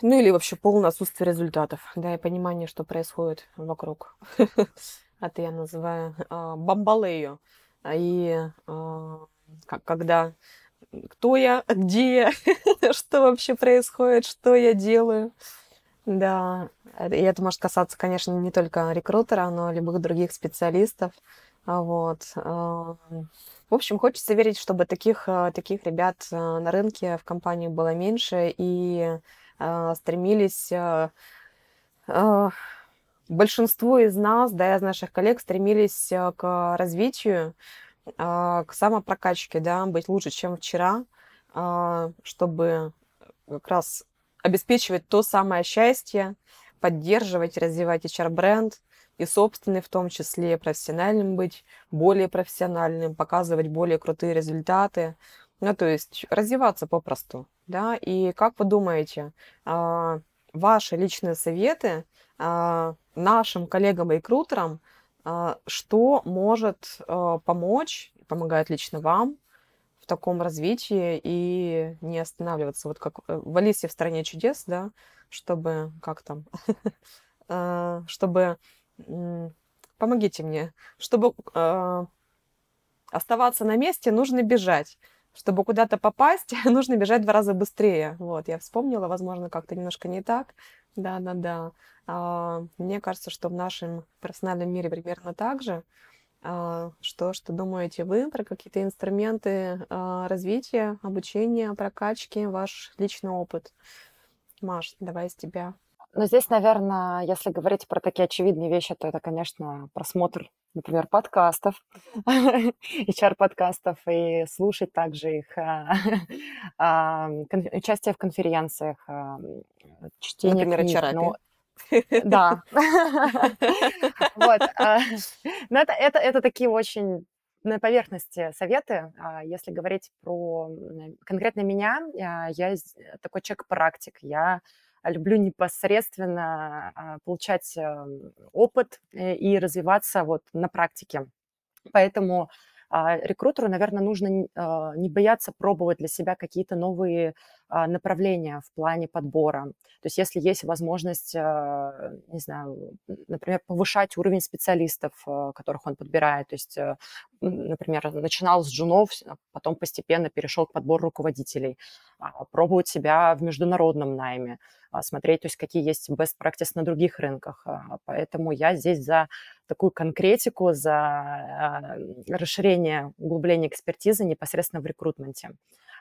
Ну или вообще полное отсутствие результатов, да, и понимание, что происходит вокруг. Это я называю а, бомбалею. И а, когда кто я, где я, что вообще происходит, что я делаю. Да, и это может касаться, конечно, не только рекрутера, но и любых других специалистов. А вот. В общем, хочется верить, чтобы таких, таких ребят на рынке в компании было меньше, и а, стремились а, а, большинство из нас, да, из наших коллег стремились к развитию, к самопрокачке, да, быть лучше, чем вчера, чтобы как раз обеспечивать то самое счастье, поддерживать, развивать HR-бренд и собственный в том числе, профессиональным быть, более профессиональным, показывать более крутые результаты, ну, то есть развиваться попросту да, и как вы думаете, а, ваши личные советы а, нашим коллегам и рекрутерам, а, что может помочь, помогает лично вам в таком развитии и не останавливаться, вот как э, в Алисе в «Стране чудес», да, чтобы, как там, чтобы, помогите мне, чтобы оставаться на месте, нужно бежать чтобы куда-то попасть, нужно бежать в два раза быстрее. Вот, я вспомнила, возможно, как-то немножко не так. Да-да-да. А, мне кажется, что в нашем профессиональном мире примерно так же. А, что, что думаете вы про какие-то инструменты а, развития, обучения, прокачки, ваш личный опыт? Маш, давай с тебя. Но здесь, наверное, если говорить про такие очевидные вещи, то это, конечно, просмотр например, подкастов, HR-подкастов, и слушать также их, а, а, участие в конференциях, а, чтение Например, книг. Ну, да. Вот. Но это, это, это такие очень на поверхности советы. Если говорить про конкретно меня, я такой человек-практик. Я люблю непосредственно а, получать эм, опыт э, и развиваться вот на практике. Поэтому а, рекрутеру, наверное, нужно а, не бояться пробовать для себя какие-то новые направления в плане подбора. То есть если есть возможность, не знаю, например, повышать уровень специалистов, которых он подбирает, то есть, э, например, начинал с джунов, потом постепенно перешел к подбору руководителей, пробовать себя в международном найме, смотреть, то есть какие есть best practice на других рынках. Поэтому я здесь за такую конкретику, за расширение, углубление экспертизы непосредственно в рекрутменте.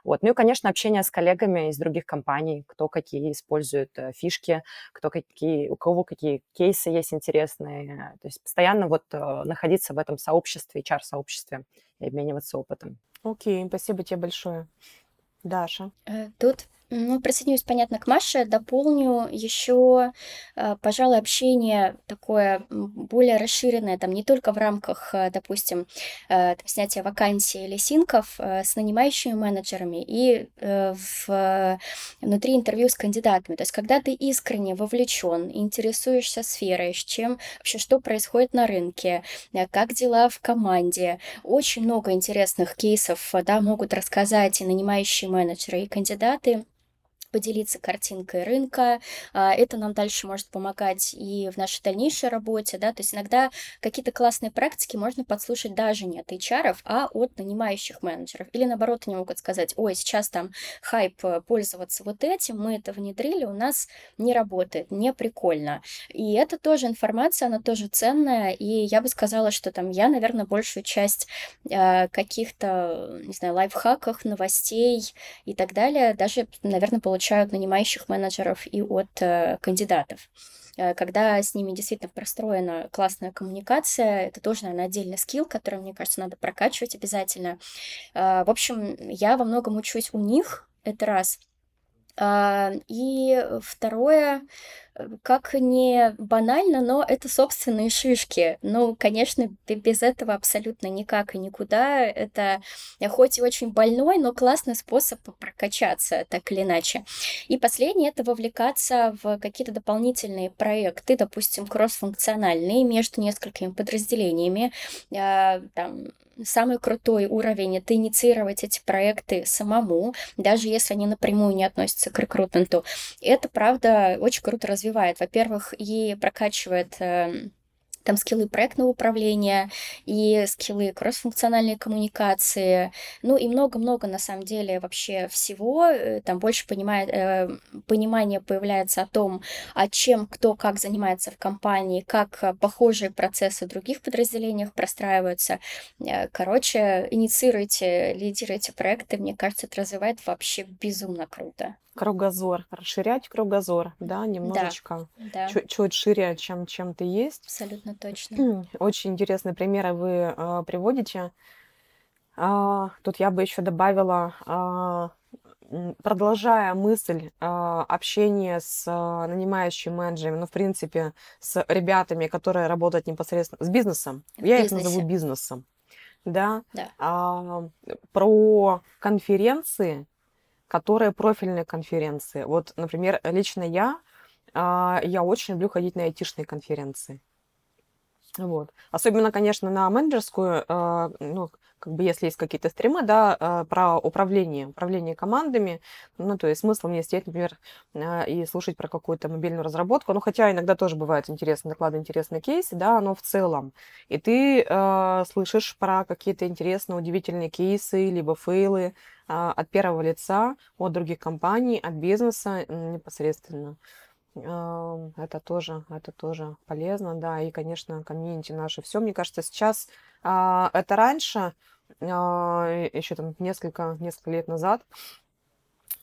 Вот. Ну и, конечно, общение с коллегами из других компаний, кто какие использует э, фишки, кто какие, у кого какие кейсы есть интересные. То есть постоянно вот э, находиться в этом сообществе, HR-сообществе и обмениваться опытом. Окей, спасибо тебе большое. Даша. Э, тут ну, присоединюсь, понятно, к Маше, дополню еще, э, пожалуй, общение такое более расширенное, там не только в рамках, э, допустим, э, там, снятия вакансий или синков с нанимающими менеджерами и в, внутри интервью с кандидатами. То есть, когда ты искренне вовлечен, интересуешься сферой, с чем вообще что происходит на рынке, как дела в команде, очень много интересных кейсов, да, могут рассказать и нанимающие менеджеры, и кандидаты поделиться картинкой рынка. А, это нам дальше может помогать и в нашей дальнейшей работе, да, то есть иногда какие-то классные практики можно подслушать даже не от HR, а от нанимающих менеджеров. Или наоборот, они могут сказать, ой, сейчас там хайп э, пользоваться вот этим, мы это внедрили, у нас не работает, не прикольно. И это тоже информация, она тоже ценная, и я бы сказала, что там я, наверное, большую часть э, каких-то, не знаю, лайфхаках, новостей и так далее, даже, наверное, получаю получают нанимающих менеджеров и от э, кандидатов э, когда с ними действительно простроена классная коммуникация, это тоже, наверное, отдельный скилл, который, мне кажется, надо прокачивать обязательно. Э, в общем, я во многом учусь у них, это раз. А, и второе, э, как не банально, но это собственные шишки. Ну, конечно, без этого абсолютно никак и никуда. Это э, хоть и очень больной, но классный способ прокачаться, так или иначе. И последнее — это вовлекаться в какие-то дополнительные проекты, допустим, кроссфункциональные между несколькими подразделениями. А, там, самый крутой уровень — это инициировать эти проекты самому, даже если они напрямую не относятся к рекрутменту. Это, правда, очень круто развивает. Во-первых, и прокачивает эм, там скиллы проектного управления и скиллы кроссфункциональной коммуникации, ну и много-много на самом деле вообще всего, э, там больше понимает, э, понимание появляется о том, о чем кто как занимается в компании, как э, похожие процессы в других подразделениях простраиваются. Короче, инициируйте, лидируйте проекты, мне кажется, это развивает вообще безумно круто кругозор, расширять кругозор, да, немножечко да. чуть, чуть шире, чем, чем ты есть. Абсолютно точно. Очень интересные примеры вы э, приводите. А, тут я бы еще добавила, а, продолжая мысль а, общения с а, нанимающими менеджерами, ну, в принципе, с ребятами, которые работают непосредственно с бизнесом. В я бизнесе. их назову бизнесом. Да, да. А, про конференции которые профильные конференции. Вот, например, лично я, а, я очень люблю ходить на айтишные конференции. Вот. Особенно, конечно, на менеджерскую, а, ну, как бы если есть какие-то стримы, да, а, про управление, управление командами, ну, то есть смысл мне сидеть, например, и слушать про какую-то мобильную разработку, ну, хотя иногда тоже бывают интересные доклады, интересные кейсы, да, но в целом. И ты э, слышишь про какие-то интересные, удивительные кейсы, либо фейлы, от первого лица, от других компаний, от бизнеса непосредственно. Это тоже, это тоже полезно, да, и, конечно, комьюнити наше все. Мне кажется, сейчас а, это раньше, а, еще там несколько, несколько лет назад,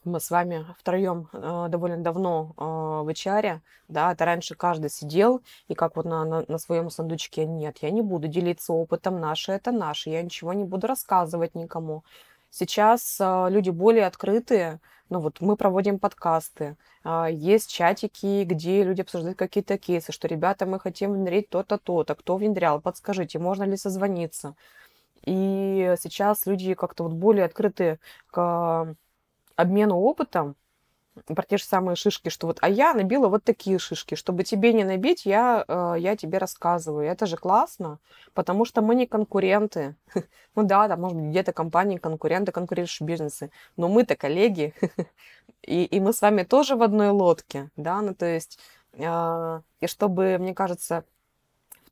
мы с вами втроем э, довольно давно э, в HR, да, это раньше каждый сидел и как вот на, на, на своем сундучке, нет, я не буду делиться опытом, наше это наше, я ничего не буду рассказывать никому. Сейчас э, люди более открытые, ну вот мы проводим подкасты, э, есть чатики, где люди обсуждают какие-то кейсы, что ребята, мы хотим внедрить то-то, то-то, кто внедрял, подскажите, можно ли созвониться. И сейчас люди как-то вот более открыты к обмену опытом про те же самые шишки, что вот, а я набила вот такие шишки, чтобы тебе не набить, я, э, я тебе рассказываю. Это же классно, потому что мы не конкуренты. ну да, там, может быть, где-то компании конкуренты, конкурирующие бизнесы, но мы-то коллеги, и, и мы с вами тоже в одной лодке, да, ну то есть, э, и чтобы, мне кажется,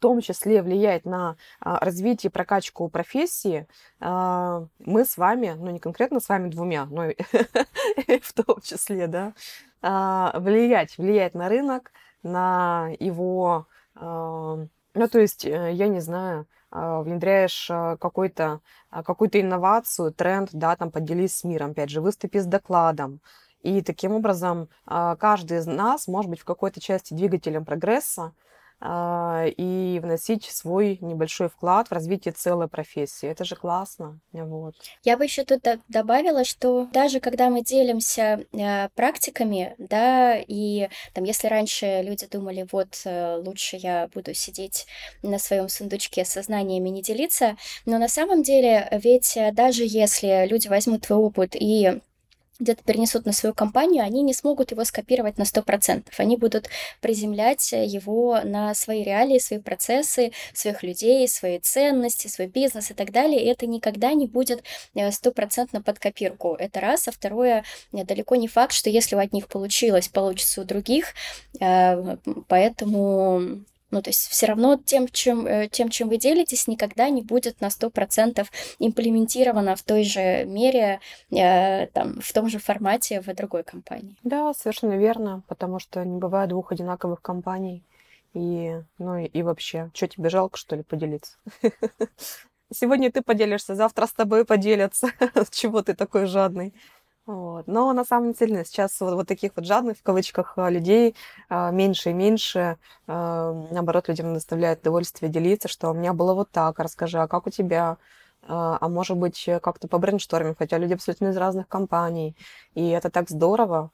том числе влияет на а, развитие и прокачку профессии, а, мы с вами, ну не конкретно с вами двумя, но в том числе, да, а, влиять, влиять на рынок, на его, ну то есть, э, я не знаю, внедряешь какой-то, какую-то инновацию, тренд, да, там поделись с миром, опять же, выступи с докладом, и таким образом каждый из нас может быть в какой-то части двигателем прогресса, и вносить свой небольшой вклад в развитие целой профессии. Это же классно. Вот. Я бы еще тут добавила, что даже когда мы делимся э, практиками, да, и там, если раньше люди думали, вот э, лучше я буду сидеть на своем сундучке со знаниями не делиться, но на самом деле ведь э, даже если люди возьмут твой опыт и где-то перенесут на свою компанию, они не смогут его скопировать на 100%. Они будут приземлять его на свои реалии, свои процессы, своих людей, свои ценности, свой бизнес и так далее. И это никогда не будет э, стопроцентно под копирку. Это раз. А второе, э, далеко не факт, что если у одних получилось, получится у других. Э, поэтому ну, то есть все равно тем чем, э, тем, чем вы делитесь, никогда не будет на 100% имплементировано в той же мере, э, там, в том же формате в другой компании. Да, совершенно верно, потому что не бывает двух одинаковых компаний. И, ну и, и вообще, что тебе жалко, что ли, поделиться? Сегодня ты поделишься, завтра с тобой поделятся. Чего ты такой жадный? Вот. Но на самом деле сейчас вот, вот таких вот жадных, в кавычках, а, людей а, меньше и меньше. А, наоборот, людям доставляет удовольствие делиться, что у меня было вот так, расскажи, а как у тебя? А может быть, как-то по брейнштормим, хотя люди абсолютно из разных компаний. И это так здорово.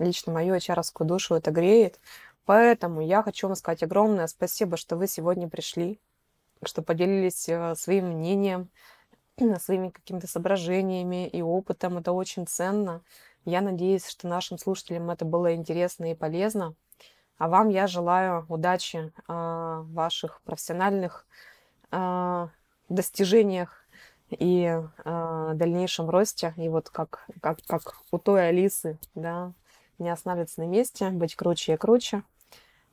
Лично мою hr душу это греет. Поэтому я хочу вам сказать огромное спасибо, что вы сегодня пришли, что поделились своим мнением, своими какими-то соображениями и опытом. Это очень ценно. Я надеюсь, что нашим слушателям это было интересно и полезно. А вам я желаю удачи э, в ваших профессиональных э, достижениях и э, дальнейшем росте. И вот как, как, как у той Алисы, да, не останавливаться на месте, быть круче и круче.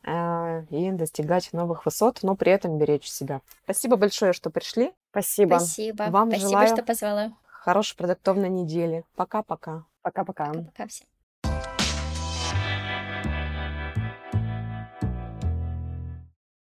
Э, и достигать новых высот, но при этом беречь себя. Спасибо большое, что пришли. Спасибо. Спасибо. Вам Спасибо, желаю что позвала. хорошей продуктовной недели. Пока-пока. Пока-пока. Пока всем.